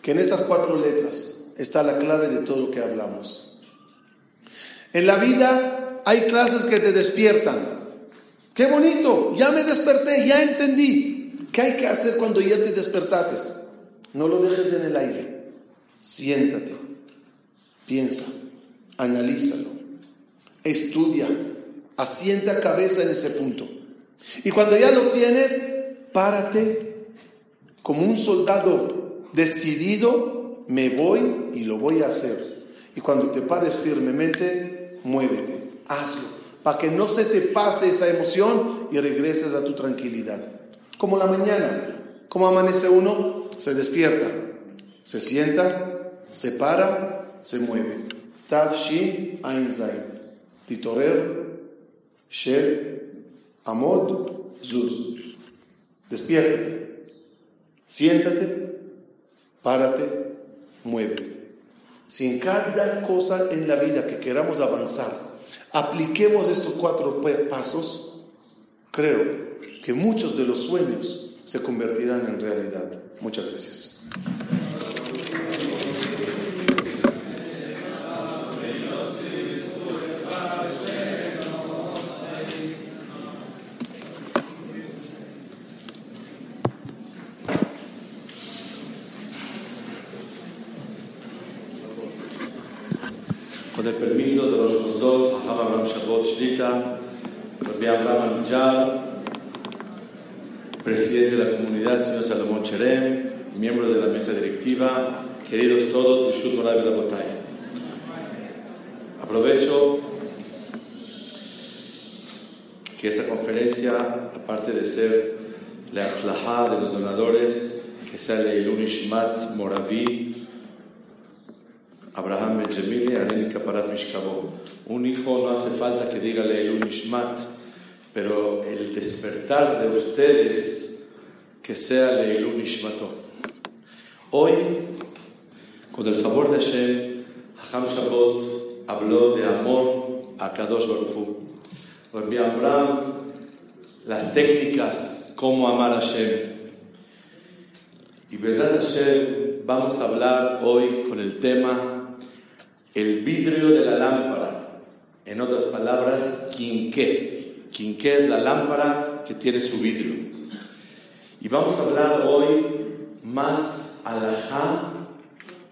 que en estas cuatro letras está la clave de todo lo que hablamos. En la vida hay clases que te despiertan. Qué bonito, ya me desperté, ya entendí. ¿Qué hay que hacer cuando ya te despertates? No lo dejes en el aire. Siéntate, piensa, analízalo, estudia, asienta cabeza en ese punto. Y cuando ya lo tienes, párate como un soldado decidido, me voy y lo voy a hacer. Y cuando te pares firmemente, muévete, hazlo para que no se te pase esa emoción y regreses a tu tranquilidad. Como la mañana, como amanece uno, se despierta, se sienta, se para, se mueve. Tav, Shin, Ain, Zain. Titorer, Shel, Amod, Zuz. Despiértate, siéntate, párate, muévete. Si en cada cosa en la vida que queramos avanzar, apliquemos estos cuatro pasos, creo que muchos de los sueños se convertirán en realidad. Muchas gracias. Con el permiso de los Mosdot, Jajam Abraham Shlita, Rabbi Abraham Amichar, presidente de la comunidad, señor Salomón Cherem, miembros de la mesa directiva, queridos todos, Bishut Morav Botay. Aprovecho que esa conferencia, aparte de ser la atzlahá de los donadores, que sea el Ishmat Moravi, Abraham Benjamili, Areli Kaparat Mishkabo. Un hijo no hace falta que diga un Ishmat, pero el despertar de ustedes que sea un Ishmato. Hoy, con el favor de Hashem, Hacham Shabbat habló de amor a Kadosh Baruch Rabbi Abraham, las técnicas, cómo amar a Hashem. Y Bezat Hashem, vamos a hablar hoy con el tema el vidrio de la lámpara. En otras palabras, quinqué. Quinqué es la lámpara que tiene su vidrio. Y vamos a hablar hoy más alajá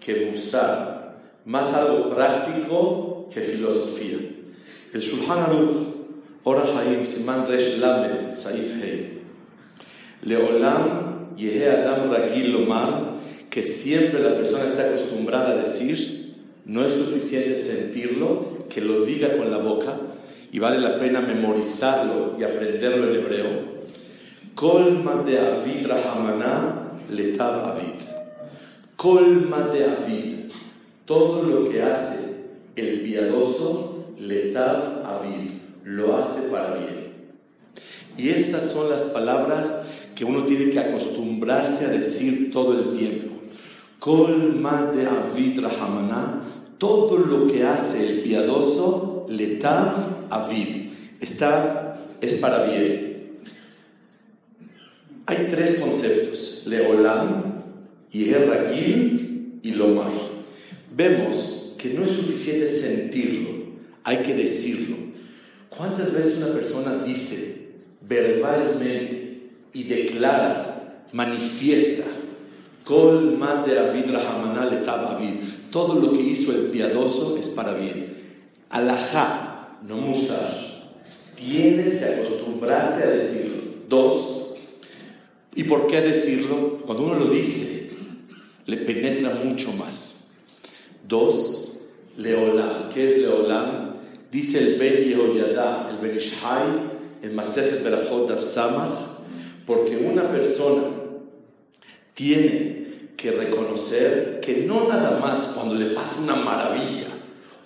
que musar, más algo práctico que filosofía. El Shulchan Aruch, Ora Haim, Siman Resh Lamed, Saif Hei. Leolam Yehe Adam Ragil Lomar, que siempre la persona está acostumbrada a decir, no es suficiente sentirlo, que lo diga con la boca, y vale la pena memorizarlo y aprenderlo en hebreo. Colma de Avid Rahamana Letav Avid. Colma de Avid. Todo lo que hace el piadoso, Letav Avid, lo hace para bien. Y estas son las palabras que uno tiene que acostumbrarse a decir todo el tiempo. Colma de Avid Rahamana todo lo que hace el piadoso, letav aviv, está, es para bien. Hay tres conceptos, leolam, yerragil y lomar. Vemos que no es suficiente sentirlo, hay que decirlo. ¿Cuántas veces una persona dice verbalmente y declara, manifiesta, Kol mate avid letav avid todo lo que hizo el piadoso es para bien. Alajá, no musar. Tienes que acostumbrarte a decirlo. Dos, ¿y por qué decirlo? Cuando uno lo dice, le penetra mucho más. Dos, Leolam. ¿Qué es Leolam? Dice el Ben Yehoyada, el Ben Ishai, el Masejet Berachot Samach, porque una persona tiene que reconocer que no nada más cuando le pasa una maravilla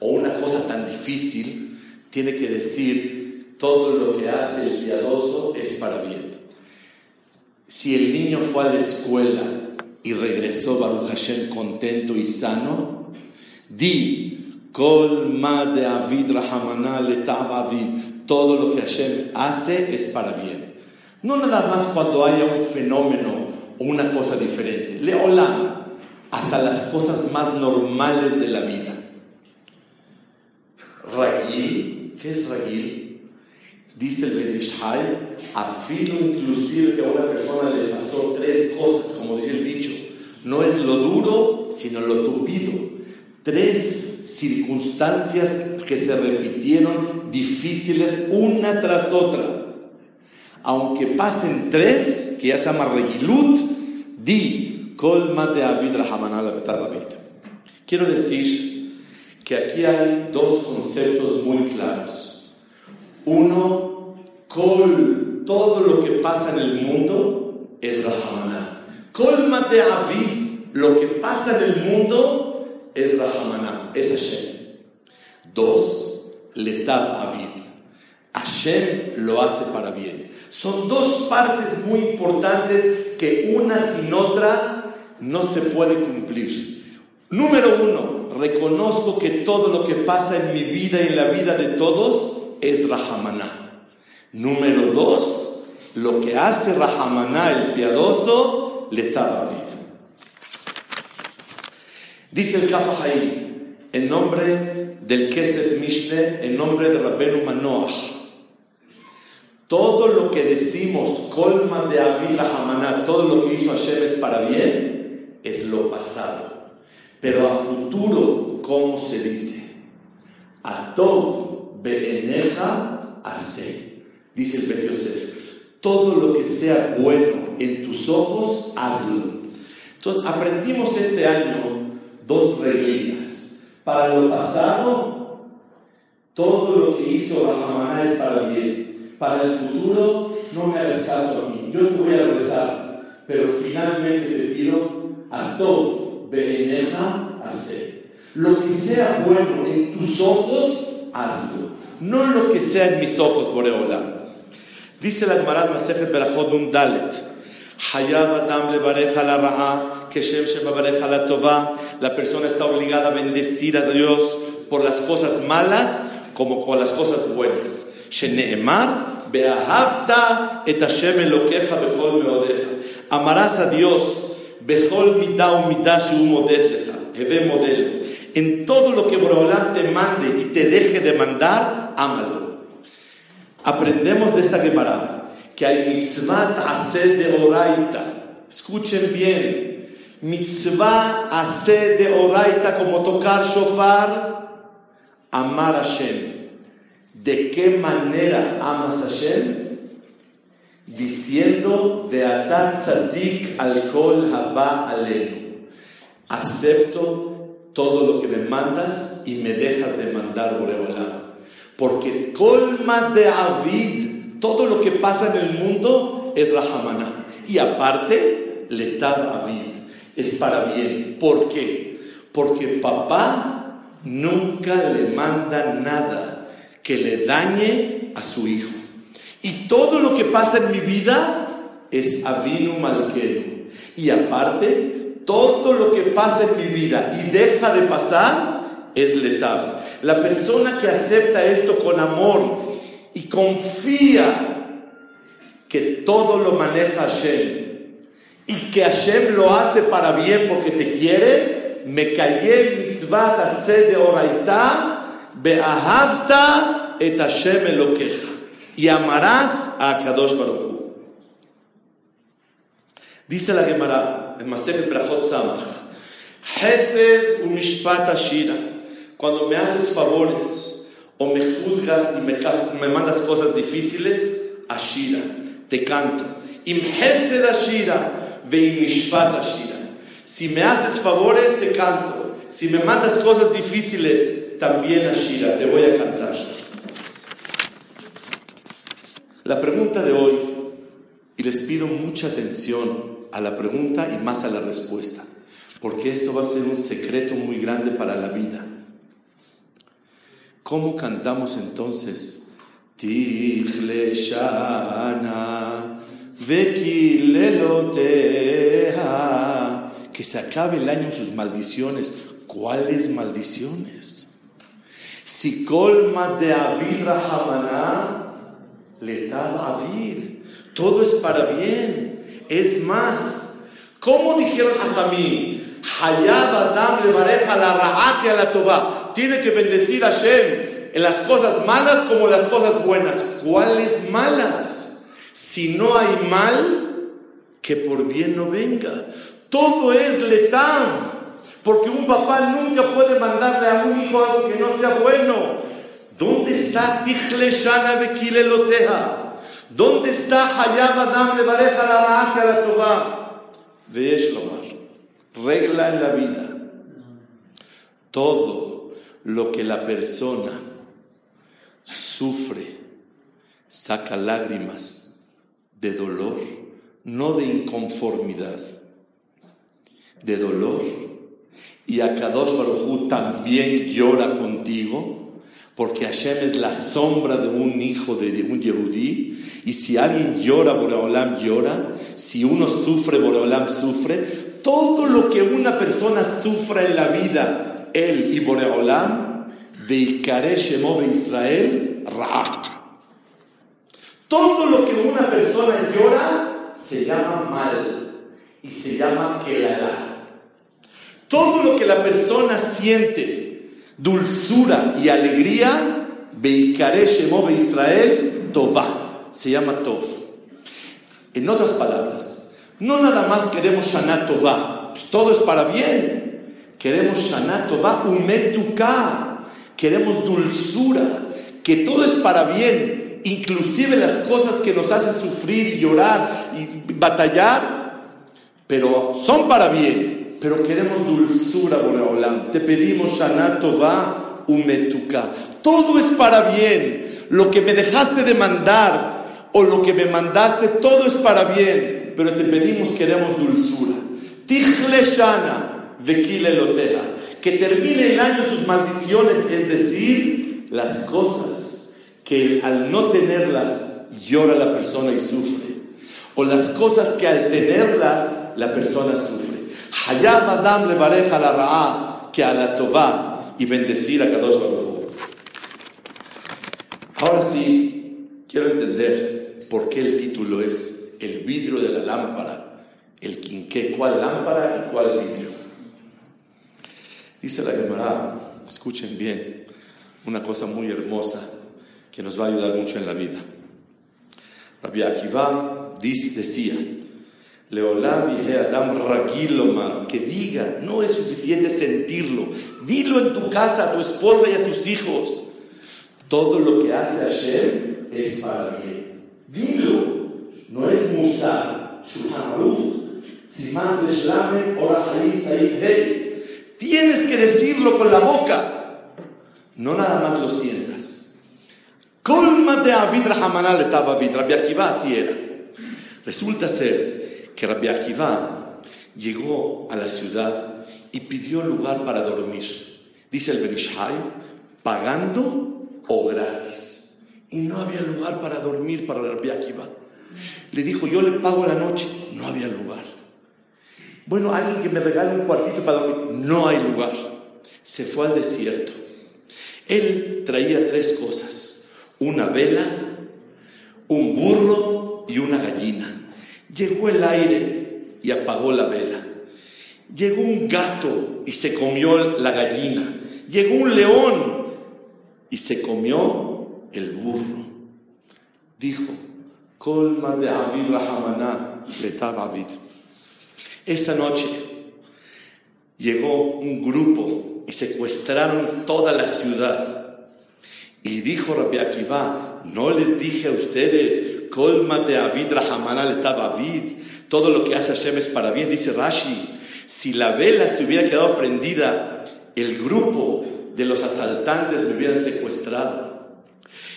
o una cosa tan difícil, tiene que decir todo lo que hace el piadoso es para bien. Si el niño fue a la escuela y regresó Baruch Hashem contento y sano, di, Kol ma de avid rahamana todo lo que Hashem hace es para bien. No nada más cuando haya un fenómeno o una cosa diferente. Leolam, hasta las cosas más normales de la vida. Ragil, ¿qué es Ragil? Dice el Benishai, afilo inclusive que a una persona le pasó tres cosas, como dice el dicho. No es lo duro, sino lo tupido. Tres circunstancias que se repitieron difíciles una tras otra aunque pasen tres, que ya se llama Regilut, di colma de Avid Quiero decir que aquí hay dos conceptos muy claros. Uno, col, todo lo que pasa en el mundo es Rahamaná. Colma de Avid, lo que pasa en el mundo es Rahamaná, es Hashem. Dos, Letav Avid. Hashem lo hace para bien. Son dos partes muy importantes que una sin otra no se puede cumplir. Número uno, reconozco que todo lo que pasa en mi vida y en la vida de todos es Rahamaná. Número dos, lo que hace Rahamaná el piadoso le da vida. Dice el Kafahai, en nombre del Kesef Mishne, en nombre de Rabbenu Manoach, todo lo que decimos, colma de Avila Hamaná, todo lo que hizo Hashem es para bien, es lo pasado. Pero a futuro, ¿cómo se dice? Atov be'eneja ase. Dice el Bet Todo lo que sea bueno en tus ojos, hazlo. Entonces aprendimos este año dos reglas. Para lo pasado, todo lo que hizo Hamaná es para bien para el futuro no me hagas caso a mí, yo te voy a regresar, pero finalmente te pido a Tov Beneja hacer. Lo que sea bueno en tus ojos, hazlo. No lo que sea en mis ojos, Boreola. Dice la Gemara Masejet Berachot Nun Dalet. Hayab Adam levareja la ra'a, Keshem shemabareja la tova. La persona está obligada a bendecir a Dios por las cosas malas como por las cosas buenas. Sheneemar Beahavta et Hashem Elokeja bechol meodeja. Amarás a Dios, bechol mitá mitá modetleja, heve modelo. En todo lo que Boreolam te mande y te deje de mandar, ámalo. Aprendemos de esta Gemara que hay mitzvah ased de oraita. Escuchen bien. Mitzvah ased de oraita como tocar shofar, amar a Hashem. ¿De qué manera amas a Hashem? Diciendo, Beatat Sadik alcohol haba alenu. Acepto todo lo que me mandas y me dejas de mandar Boreolá. Porque colma de Avid, todo lo que pasa en el mundo es Rahamana. Y aparte, Letab Avid, es para bien. ¿Por qué? Porque papá nunca le manda nada que le dañe a su hijo. Y todo lo que pasa en mi vida es avinu malquero. Y aparte, todo lo que pasa en mi vida y deja de pasar es letal. La persona que acepta esto con amor y confía que todo lo maneja Hashem y que Hashem lo hace para bien porque te quiere, me callé mitzvah de oraita Be'ahavta et Hashem Elokecha. Y amarás a Kadosh Baruch Dice la Gemara en Masechet Brachot Samach, Hesed u Mishpat Ashira. Cuando me haces favores o me juzgas y me, me mandas cosas difíciles, Ashira, te canto. Im Hesed Ashira, ve Mishpat Ashira. Si me haces favores, te canto. Si me mandas cosas difíciles, también Ashira, te voy a cantar. La pregunta de hoy, y les pido mucha atención a la pregunta y más a la respuesta. porque esto va a ser un secreto muy grande para la vida. ¿Cómo cantamos entonces? Tichle Shana, que se acabe el año en sus maldiciones. ¿Cuáles maldiciones? Si colma de Avid Rahamana, le da Avid. Todo es para bien. Es más, ¿cómo dijeron a Jamí? Hayab Adam le bareja la ra'ake a la toba. Tiene que bendecir a Shem en las cosas malas como las cosas buenas. ¿Cuáles malas? Si no hay mal, que por bien no venga. Todo es letal, porque un papá nunca puede mandarle a un hijo algo que no sea bueno. ¿Dónde está Tichle Shana Bekile Loteja? ¿Dónde está Hayab Adam Levareja la Raja la Toba? Veis regla en la vida. Todo lo que la persona sufre, saca lágrimas de dolor, no de inconformidad de dolor y Akadosh Baruj también llora contigo, porque Hashem es la sombra de un hijo de un Yehudí, y si alguien llora, Boreolam llora, si uno sufre, Boreolam sufre, todo lo que una persona sufra en la vida, él y Boreolam, Veikare Shemo Israel, Ra. Todo lo que una persona llora se llama mal y se llama Kelará. Todo lo que la persona siente, dulzura y alegría, Beikare Shemo Israel, Tová, se llama Tov. En otras palabras, no nada más queremos Shana Tová, pues todo es para bien. Queremos Shana Tová, Umetuka, queremos dulzura, que todo es para bien, inclusive las cosas que nos hacen sufrir y llorar y batallar, pero son para bien pero queremos dulzura, Boreolam. Te pedimos Shana Tova Umetuka. Todo es para bien. Lo que me dejaste de mandar o lo que me mandaste, todo es para bien. Pero te pedimos, queremos dulzura. Tichle Shana Vekile Loteja. Que termine el año sus maldiciones, es decir, las cosas que al no tenerlas llora la persona y sufre. O las cosas que al tenerlas la persona sufre. Hayab Adam le bareja la ra'a que a la tová y bendecir a Kadosh Baruch. Ahora sí, quiero entender por qué el título es El vidrio de la lámpara, el quinqué, cuál lámpara y cuál vidrio. Dice la Gemara, escuchen bien, una cosa muy hermosa que nos va a ayudar mucho en la vida. Rabbi Akiva decía, Leolam y Adam Ragilomar, que diga, no es suficiente sentirlo, dilo en tu casa a tu esposa y a tus hijos. Todo lo que hace Hashem es para bien. Dilo, no es Musa, Siman Beshlame, Tienes que decirlo con la boca, no nada más lo sientas. Colma de Avid Rahamanal estaba Avid, Rabbi así era. Resulta ser que Rabbi Akiva llegó a la ciudad y pidió lugar para dormir. Dice el Benishai, pagando o gratis. Y no había lugar para dormir para Rabbi Akiva. Le dijo, yo le pago la noche. No había lugar. Bueno, alguien que me regale un cuartito para dormir. No hay lugar. Se fue al desierto. Él traía tres cosas. Una vela, un burro y una gallina. Llegó el aire y apagó la vela. Llegó un gato y se comió la gallina. Llegó un león y se comió el burro. Dijo, colma de Avid Rahamana, Avid. Esa noche llegó un grupo y secuestraron toda la ciudad. Y dijo Rabbi Akiva, no les dije a ustedes Colma de Avid Rahamanal Todo lo que hace Hashem es para bien. Dice Rashi, si la vela se hubiera quedado prendida, el grupo de los asaltantes me hubieran secuestrado.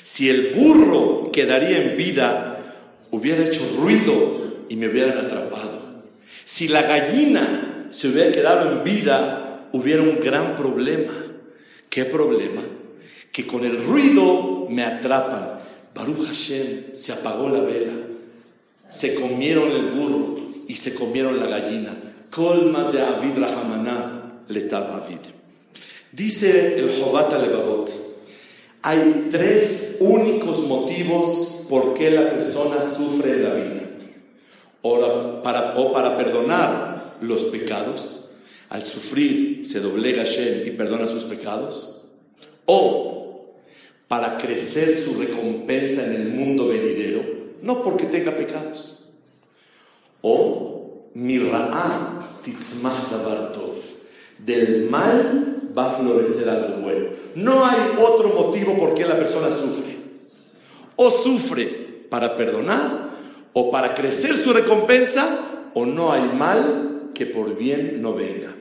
Si el burro quedaría en vida, hubiera hecho ruido y me hubieran atrapado. Si la gallina se hubiera quedado en vida, hubiera un gran problema. ¿Qué problema? Que con el ruido me atrapan. Baruch Hashem se apagó la vela, se comieron el burro y se comieron la gallina. Colma de Avid Rahamaná letaba Avid. Dice el Jobata Levavot, hay tres únicos motivos por qué la persona sufre en la vida. O para, o para perdonar los pecados, al sufrir se doblega Shem y perdona sus pecados, o para crecer su recompensa en el mundo venidero, no porque tenga pecados, o mirra'a titzmah davartov, del mal va a florecer algo bueno. No hay otro motivo por qué la persona sufre. O sufre para perdonar, o para crecer su recompensa, o no hay mal que por bien no venga.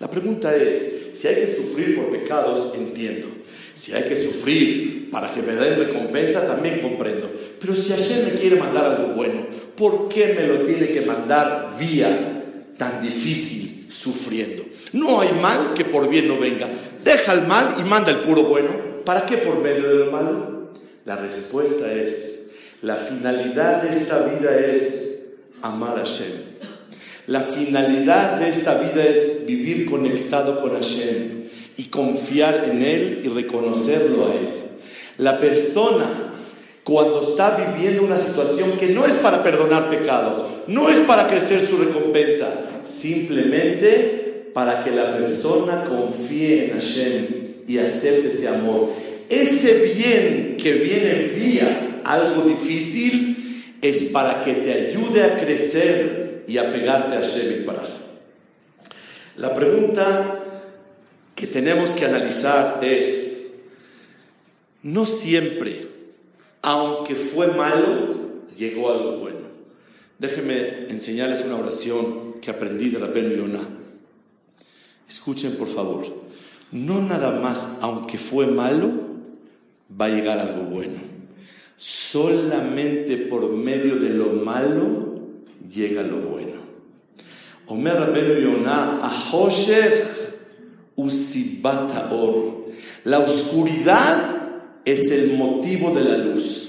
La pregunta es, si hay que sufrir por pecados, entiendo. Si hay que sufrir para que me den recompensa, también comprendo. Pero si Hashem me quiere mandar algo bueno, ¿por qué me lo tiene que mandar vía tan difícil, sufriendo? No hay mal que por bien no venga. Deja el mal y manda el puro bueno. ¿Para qué por medio de lo malo? La respuesta es, la finalidad de esta vida es amar a Hashem. La finalidad de esta vida es vivir conectado con Hashem y confiar en Él y reconocerlo a Él. La persona cuando está viviendo una situación que no es para perdonar pecados, no es para crecer su recompensa, simplemente para que la persona confíe en Hashem y acepte ese amor. Ese bien que viene vía algo difícil es para que te ayude a crecer y apegarte a Hashem para. La pregunta que tenemos que analizar es, no siempre, aunque fue malo, llegó algo bueno. Déjenme enseñarles una oración que aprendí de Rabenu Yonah. Escuchen por favor, no nada más, aunque fue malo, va a llegar algo bueno. Solamente por medio de lo malo llega lo bueno. Omer Rabbeinu Yonah, Ahoshech usibata or. La oscuridad es el motivo de la luz.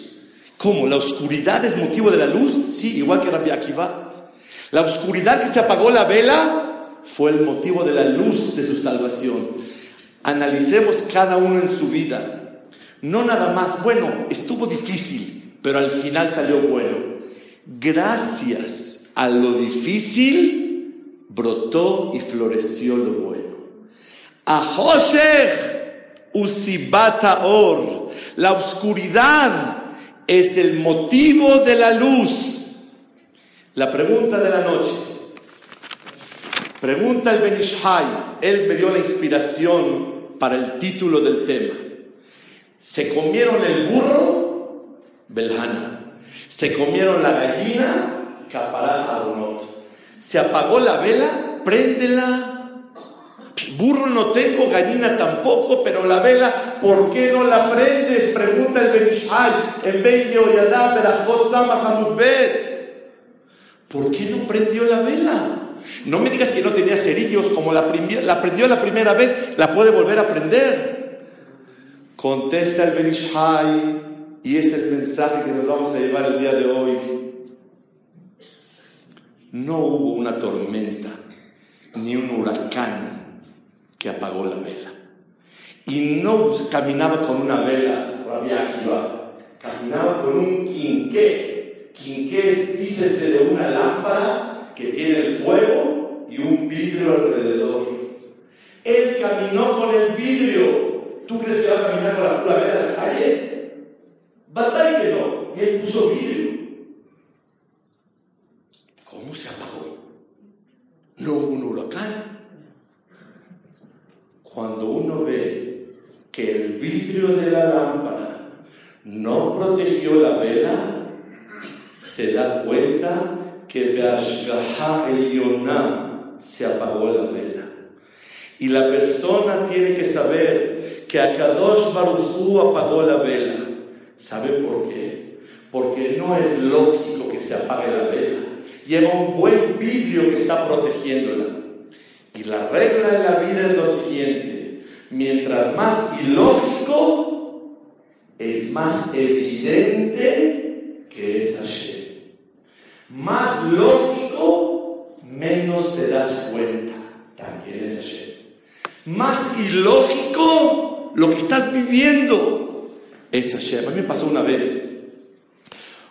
¿Cómo? ¿La oscuridad es motivo de la luz? Sí, igual que Rabbi Akiva. La oscuridad que se apagó la vela fue el motivo de la luz de su salvación. Analicemos cada uno en su vida. No nada más, bueno, estuvo difícil, pero al final salió bueno gracias a lo difícil, brotó y floreció lo bueno. Ahoshech usibata or. La oscuridad es el motivo de la luz. La pregunta de la noche. Pregunta el Benishai. Él me dio la inspiración para el título del tema. ¿Se comieron el burro? Belhana. Se comieron la gallina, caparal arnot. Se apagó la vela, préndela. Burro no tengo, gallina tampoco, pero la vela, ¿por qué no la prendes? Pregunta el Benishai en ¿Por qué no prendió la vela? No me digas que no tenía cerillos, como la, la prendió la primera vez, la puede volver a prender. Contesta el Benishai, y es el mensaje que nos vamos a llevar el día de hoy. No hubo una tormenta ni un huracán que apagó la vela. Y no caminaba con una vela, caminaba con un quinqué. Quinqué es, dícese de una lámpara que tiene el fuego y un vidrio alrededor. Él caminó con el vidrio. ¿Tú crees que va a caminar con la, vela de la calle? Batalla que no. Y él puso vidrio. ¿Cómo se apagó? No hubo un huracán. Cuando uno ve que de la lámpara no protegió la vela, se da cuenta que Beashgaha se apagó la vela. Y la persona tiene que saber que Akadosh Baruchu apagó la vela. ¿Sabe por qué? Porque no es lógico que se apague la vela. Lleva un buen vidrio que está protegiéndola. Y la regla de la vida es lo siguiente, mientras más ilógico, es más evidente que es Hashem. Más lógico, menos te das cuenta, también es Hashem. Más ilógico, lo que estás viviendo es Hashem. A mí me pasó una vez,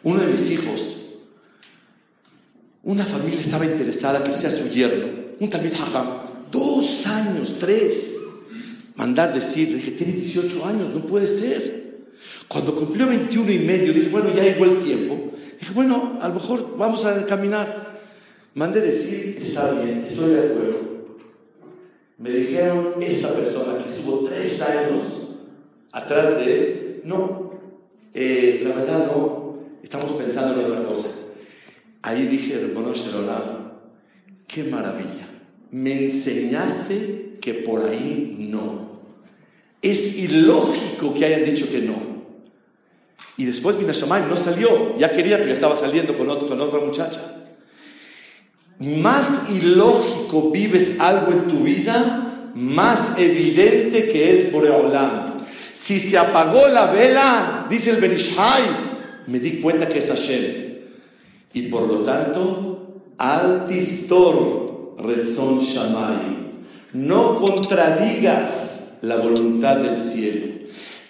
uno de mis hijos, una familia estaba interesada que sea su yerno, un Talmid Hajam, dos años, tres. Mandar decir, dije, tiene 18 años, no puede ser. Cuando cumplió 21 y medio, dije, bueno, ya llegó el tiempo. Dije, bueno, a lo mejor vamos a caminar. Mandé decir, está bien, estoy de acuerdo. Me dijeron, esta persona que estuvo tres años atrás de él, no, eh, la verdad no, estamos pensando en otra cosa. Ahí dije, Shalom, qué maravilla. Me enseñaste que por ahí no. Es ilógico que hayan dicho que no. Y después vino Shamay, no salió. Ya quería, pero estaba saliendo con, otro, con otra muchacha. Más ilógico vives algo en tu vida, más evidente que es Boreolam. Si se apagó la vela, dice el Benishai, me di cuenta que es Hashem. Y por lo tanto, altistor rezon shamay. No contradigas la voluntad del cielo.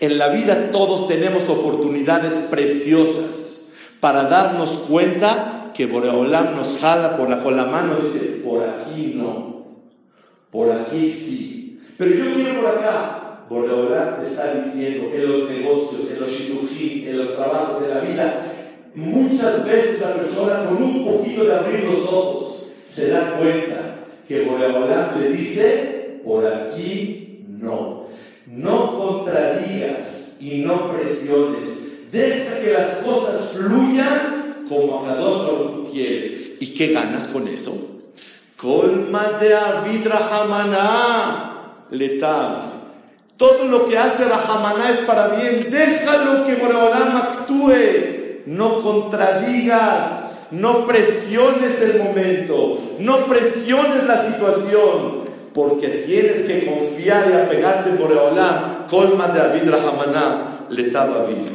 En la vida todos tenemos oportunidades preciosas para darnos cuenta que Boreolam nos jala con la mano y dice, por aquí no, por aquí sí. Pero yo quiero por acá. Boreolam te está diciendo en los negocios, en los shirují, en los trabajos de la vida, Muchas veces la persona con un poquito de abrir los ojos se da cuenta que Boreolam le dice, por aquí no. No contradigas y no presiones. Deja que las cosas fluyan como a uno quiere. ¿Y qué ganas con eso? Colma de avidra hamaná letav. Todo lo que hace Rahamana es para bien. Déjalo que Boreolam actúe no contradigas, no presiones el momento, no presiones la situación, porque tienes que confiar y apegarte por Eolam, colma de Avid Rahamaná, letaba vida.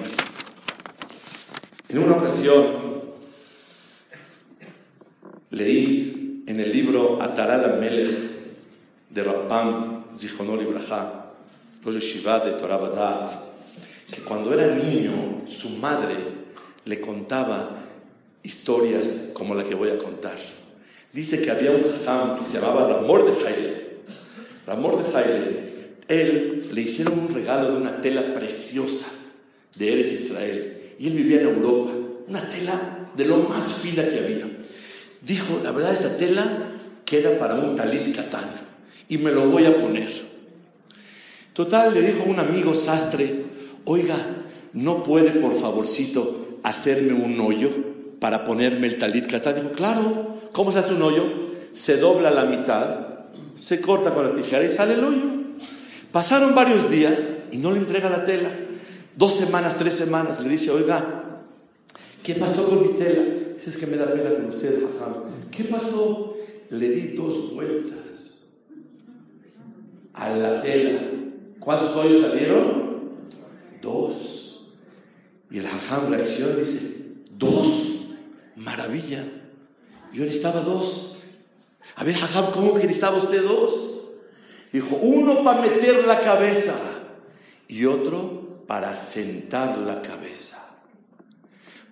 En una ocasión leí en el libro Ataral Melech de Rabbam Zichonor Ibrahá, Shiva de Torah Badat, que cuando era niño su madre le contaba historias como la que voy a contar. Dice que había un jajam que se llamaba Ramor de Jaile. Ramor de Jaile, él le hicieron un regalo de una tela preciosa de Eres Israel. Y él vivía en Europa, una tela de lo más fina que había. Dijo, la verdad esa tela queda para un talit katán y me lo voy a poner. Total, le dijo un amigo sastre, oiga, no puede por favorcito hacerme un hoyo para ponerme el talit katán. Dijo, claro, ¿cómo se hace un hoyo? Se dobla la mitad, se corta con la tijera y sale el hoyo. Pasaron varios días y no le entrega la tela. Dos semanas, tres semanas, le dice, oiga, ¿qué pasó con mi tela? Dice, es que me da pena con usted, ¿Qué pasó? Le di dos vueltas a la tela. ¿Cuántos hoyos salieron? Dos. Y el hajam reacciona y dice, dos, maravilla. Yo necesitaba dos. A ver, hajam, ¿cómo que necesitaba usted dos? Dijo, uno para meter la cabeza y otro para sentar la cabeza.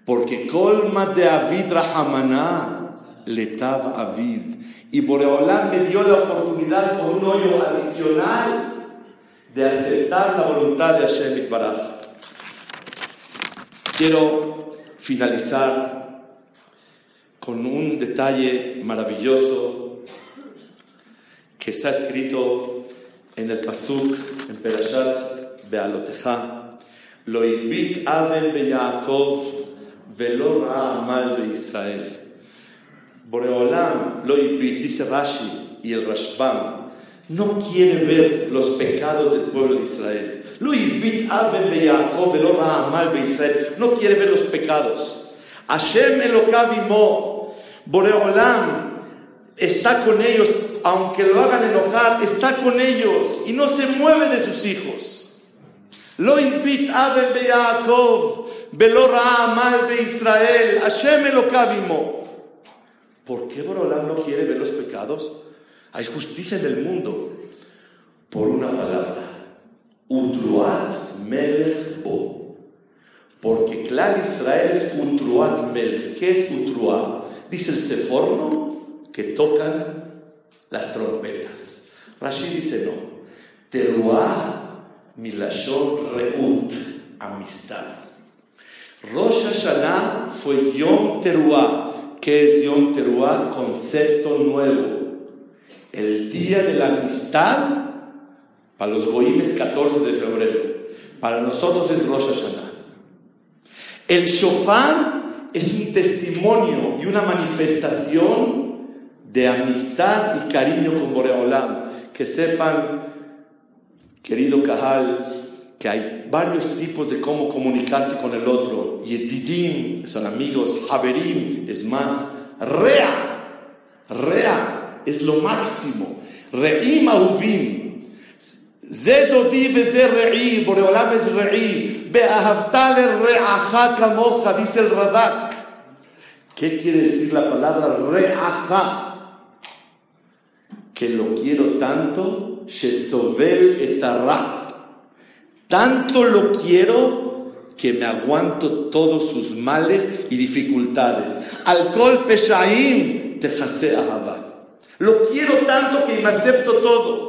Porque colma de Avid Rahamana letaba Avid. Y Boreolán me dio la oportunidad con un hoyo adicional de aceptar la voluntad de Hashem Baraj. Quiero finalizar con un detalle maravilloso que está escrito en el Pasuk, en Perashat Bealoteja. Lo ibit Aven Yaakov velo amal be Israel. Boreolam lo ibit, dice Rashi y el Rashbam, no quiere ver los pecados del pueblo de Israel. No quiere ver los pecados. Hashem Elokavimo, Boreolam, está con ellos, aunque lo hagan enojar, está con ellos y no se mueve de sus hijos. Lo invit Aben be Yaakov, Velo Mal be Israel, Hashem Elokavimo. ¿Por qué Borolam no quiere ver los pecados? Hay justicia en el mundo. Por una palabra. Utruat Melech Bo. Porque claro, Israel es Utruat Melech. ¿Qué es Utruat? Dice el Seforno que tocan las trompetas. Rashi dice no. Teruah Milashon Reut. Amistad. Rosh Hashanah fue Yom Teruah ¿Qué es Yom Teruah? Concepto nuevo. El día de la amistad, para los Goim es 14 de febrero. Para nosotros es Rosh Hashanah. El shofar es un testimonio y una manifestación de amistad y cariño con Boreolam. Que sepan, querido Cajal, que hay varios tipos de cómo comunicarse con el otro. Yedidim son amigos, Haberim es más, Rea, Rea es lo máximo. Re'im ahuvim, Zedodi re'i, Boreolam es re'i, Dice el Radak. ¿Qué quiere decir la palabra re'acha? Que lo quiero tanto, Shesovel etarra tanto lo quiero que me aguanto todos sus males y dificultades. Alcohol peshaim tejase ahaba. Lo quiero tanto que me acepto todo.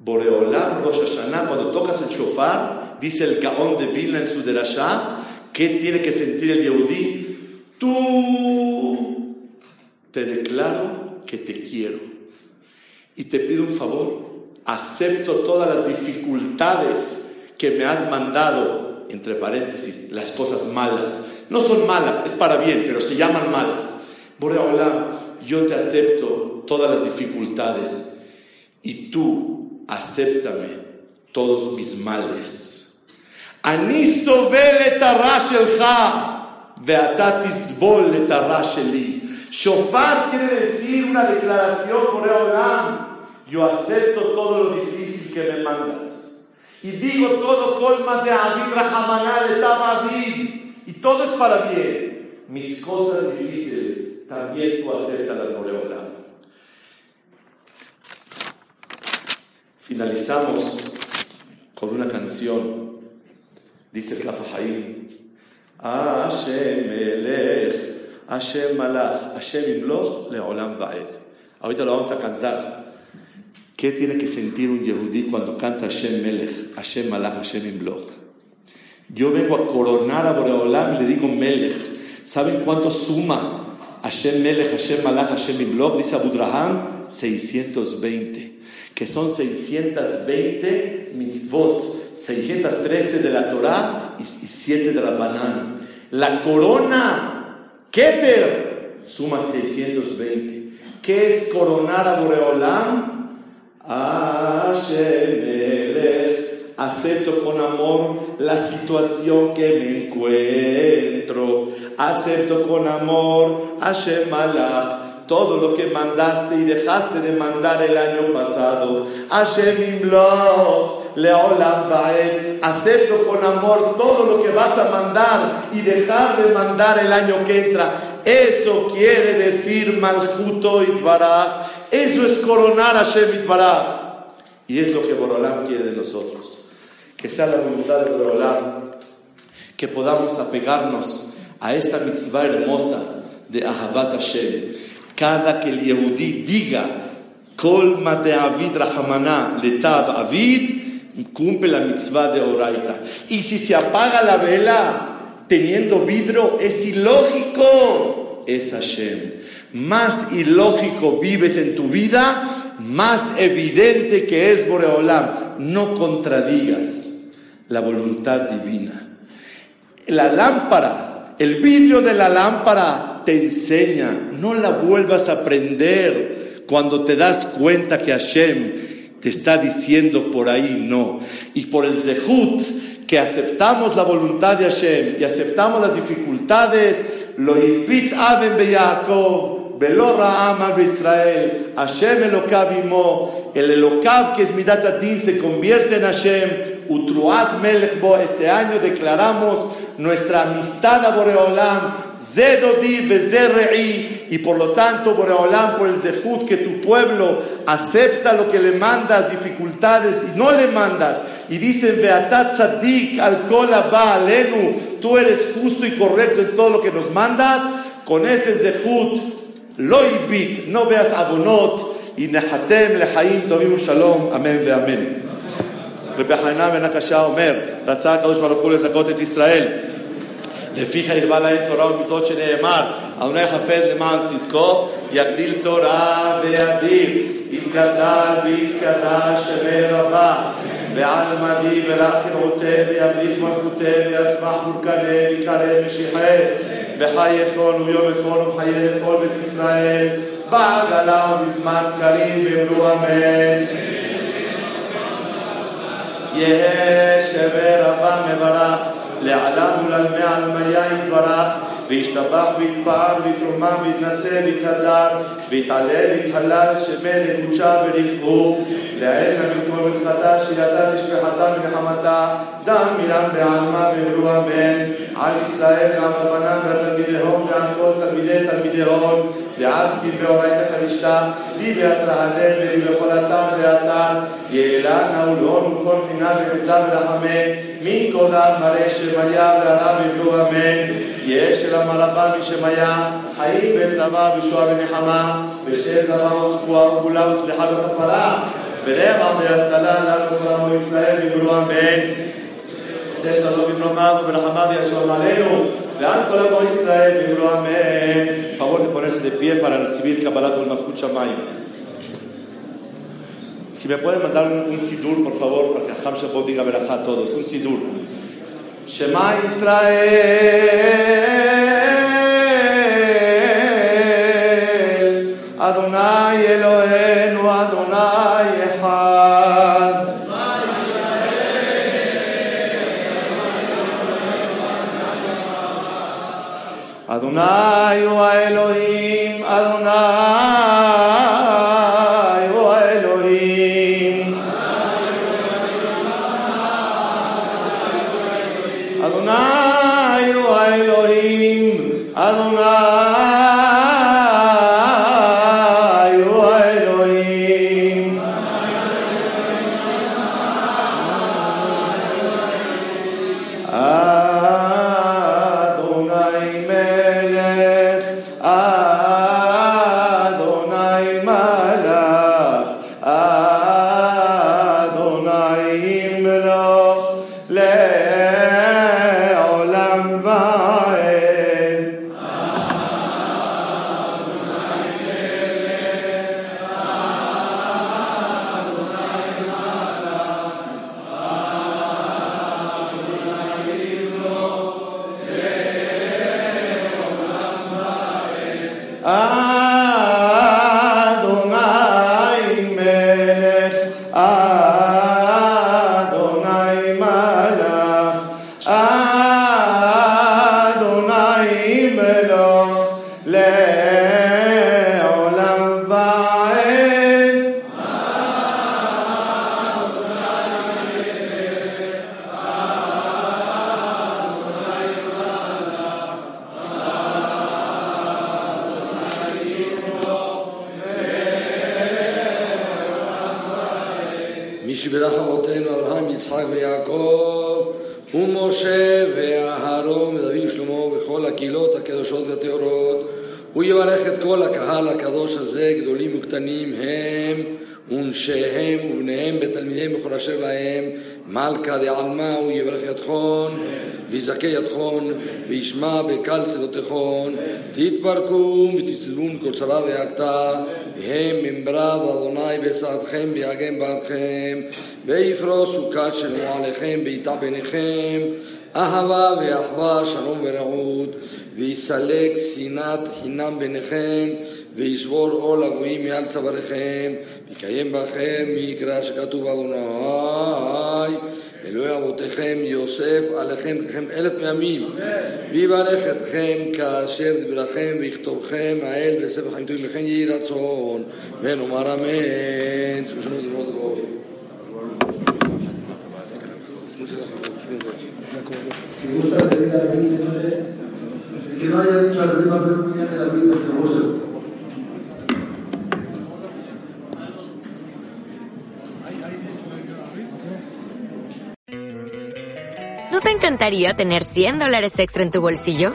Boreolam Rosh Hashanah, cuando tocas el shofar, dice el Gaón de Vilna en su derashá, ¿qué tiene que sentir el Yehudí? Tú te declaro que te quiero y te pido un favor acepto todas las dificultades que me has mandado, entre paréntesis, las cosas malas. No son malas, es para bien, pero se llaman malas. Boreolam, yo te acepto todas las dificultades y tú acéptame todos mis males. Aniso vele Shofar quiere decir una declaración, Boreolam yo acepto todo lo difícil que me mandas. Y digo todo colma de Avid Rahamanal estaba Y todo es para bien. Mis cosas difíciles también tú aceptas por Boreolam. Finalizamos con una canción. Dice el Kafahaim. Hashem Melech, Hashem Malach, Hashem Imloch, Leolam Vaed. Ahorita lo vamos a cantar. ¿Qué tiene que sentir un Yehudí cuando canta Hashem Melech, Hashem Malach, Hashem Imloch? Yo vengo a coronar a Boreolam y le digo Melech. ¿Saben cuánto suma Hashem Melech, Hashem Malach, Hashem Imloch? Dice Abudraham, 620. Que son 620 mitzvot, 613 de la Torah y 7 de la Banán. La corona, Keter, suma 620. ¿Qué es coronar a Boreolam? acepto con amor la situación que me encuentro. Acepto con amor, Hashem Malach, todo lo que mandaste y dejaste de mandar el año pasado. Hashem Imloch, Leolam acepto con amor todo lo que vas a mandar y dejar de mandar el año que entra. Eso quiere decir Malchuto Itbaraj eso es coronar a Shemit Baraj. Y es lo que Borolam quiere de nosotros. Que sea la voluntad de Borolam. Que podamos apegarnos a esta mitzvah hermosa de Ahavat Hashem. Cada que el Yehudí diga, Kol mate avid rahamana letav avid, cumple la mitzvah de Oraita. Y si se apaga la vela teniendo vidrio, es ilógico. Es Hashem más ilógico vives en tu vida, más evidente que es Boreolam. No contradigas la voluntad divina. La lámpara, el vidrio de la lámpara te enseña, no la vuelvas a prender cuando te das cuenta que Hashem te está diciendo por ahí no. Y por el zehut, que aceptamos la voluntad de Hashem y aceptamos las dificultades, lo impit aben Velo Ra'am Israel, Hashem Elokav el Elokav que es Midat Adin se convierte en Hashem, Utruat Melech Bo, este año declaramos nuestra amistad a Boreolam, Zedodi Vezerre'i, y por lo tanto, Boreolam, por el Zefut, que tu pueblo acepta lo que le mandas, dificultades, y no le mandas, y dicen, Beatat Sadik al Kolaba Alenu, tú eres justo y correcto en todo lo que nos mandas, con ese Zefut, Loibit, no veas abonot, y Nehatem Lehaim Tovim Shalom, amén ve amén. רבי חנינא בן הקשה אומר, רצה הקדוש ברוך הוא לזכות את ישראל. לפיכך הרבה להם תורה ומצוות שנאמר, אדוני חפץ למען צדקו, יגדיל תורה וידיר, יתגדל ויתקדש שווה רבה, ועל מדי ורק קראותי וימליך מלכותי ויצמח מולכנה ויקרב משיחי, וחי יכול ויום יכול וחיי יכול בית ישראל, בעגלה ובזמן קרים ואמרו אמן. יהא שווה רבה מברך, לעלם ולעלמי עלמיה יתברך, וישתבח ויתפאר ויתרומם ויתנשא ויתהדר, ויתעלה והתהלל ושמן נקודשה קודשה לעת המקום ולכתה שידה לשפחתה ונחמתה, דם מילם בעלמא ואמרו אמן, על ישראל ועל הבנה ועל תלמידי הון ועל כל תלמידי תלמידי הון. ואז כי באורייתא קדישתא, די ביד רהלל ולי בכל אתר ואתר, יעלה נעולון ובכל פינה וגזר ולחמה, מן כל עם מלא שמיה ועליו יבלו לא אמן, יש אל המרבה משמיה, חיים ושבע ושועה ונחמה, ושל זבה וזכועה וכולה וסליחה וכפרה, ולבע ויסלה לנו כל עמו ישראל יבלו אמן. עושה שלום במלומר ובלחמה וישוע מעלינו, ועל כל עמו ישראל יבלו אמן. Favor de ponerse de pie para recibir Kabbalat ul Malchut Shamayim. Si me pueden mandar un, sidur, por favor, para que Ham Shabbat diga verajá a todos. Un sidur. Shema Israel, Adonai Eloheinu, Adonai הוא האלוהים, שלמו עליכם, ויטע ביניכם, אהבה ואחווה, שלום ורעות, ויסלק שנאת חינם ביניכם, וישבור עול הגויים מעל צוואריכם, ויקיים בכם מקרא שכתוב אדוני, אלוהי אבותיכם יוסף עליכם לכם אלף פעמים, ויברך אתכם כאשר דברכם ויכתובכם האל בספר חיים טובים, וכן יהי רצון, ונאמר אמן. Si gusta decir a mí, señores, que no haya dicho al va a hacer un día de la vida que guste. ¿No te encantaría tener 100 dólares extra en tu bolsillo?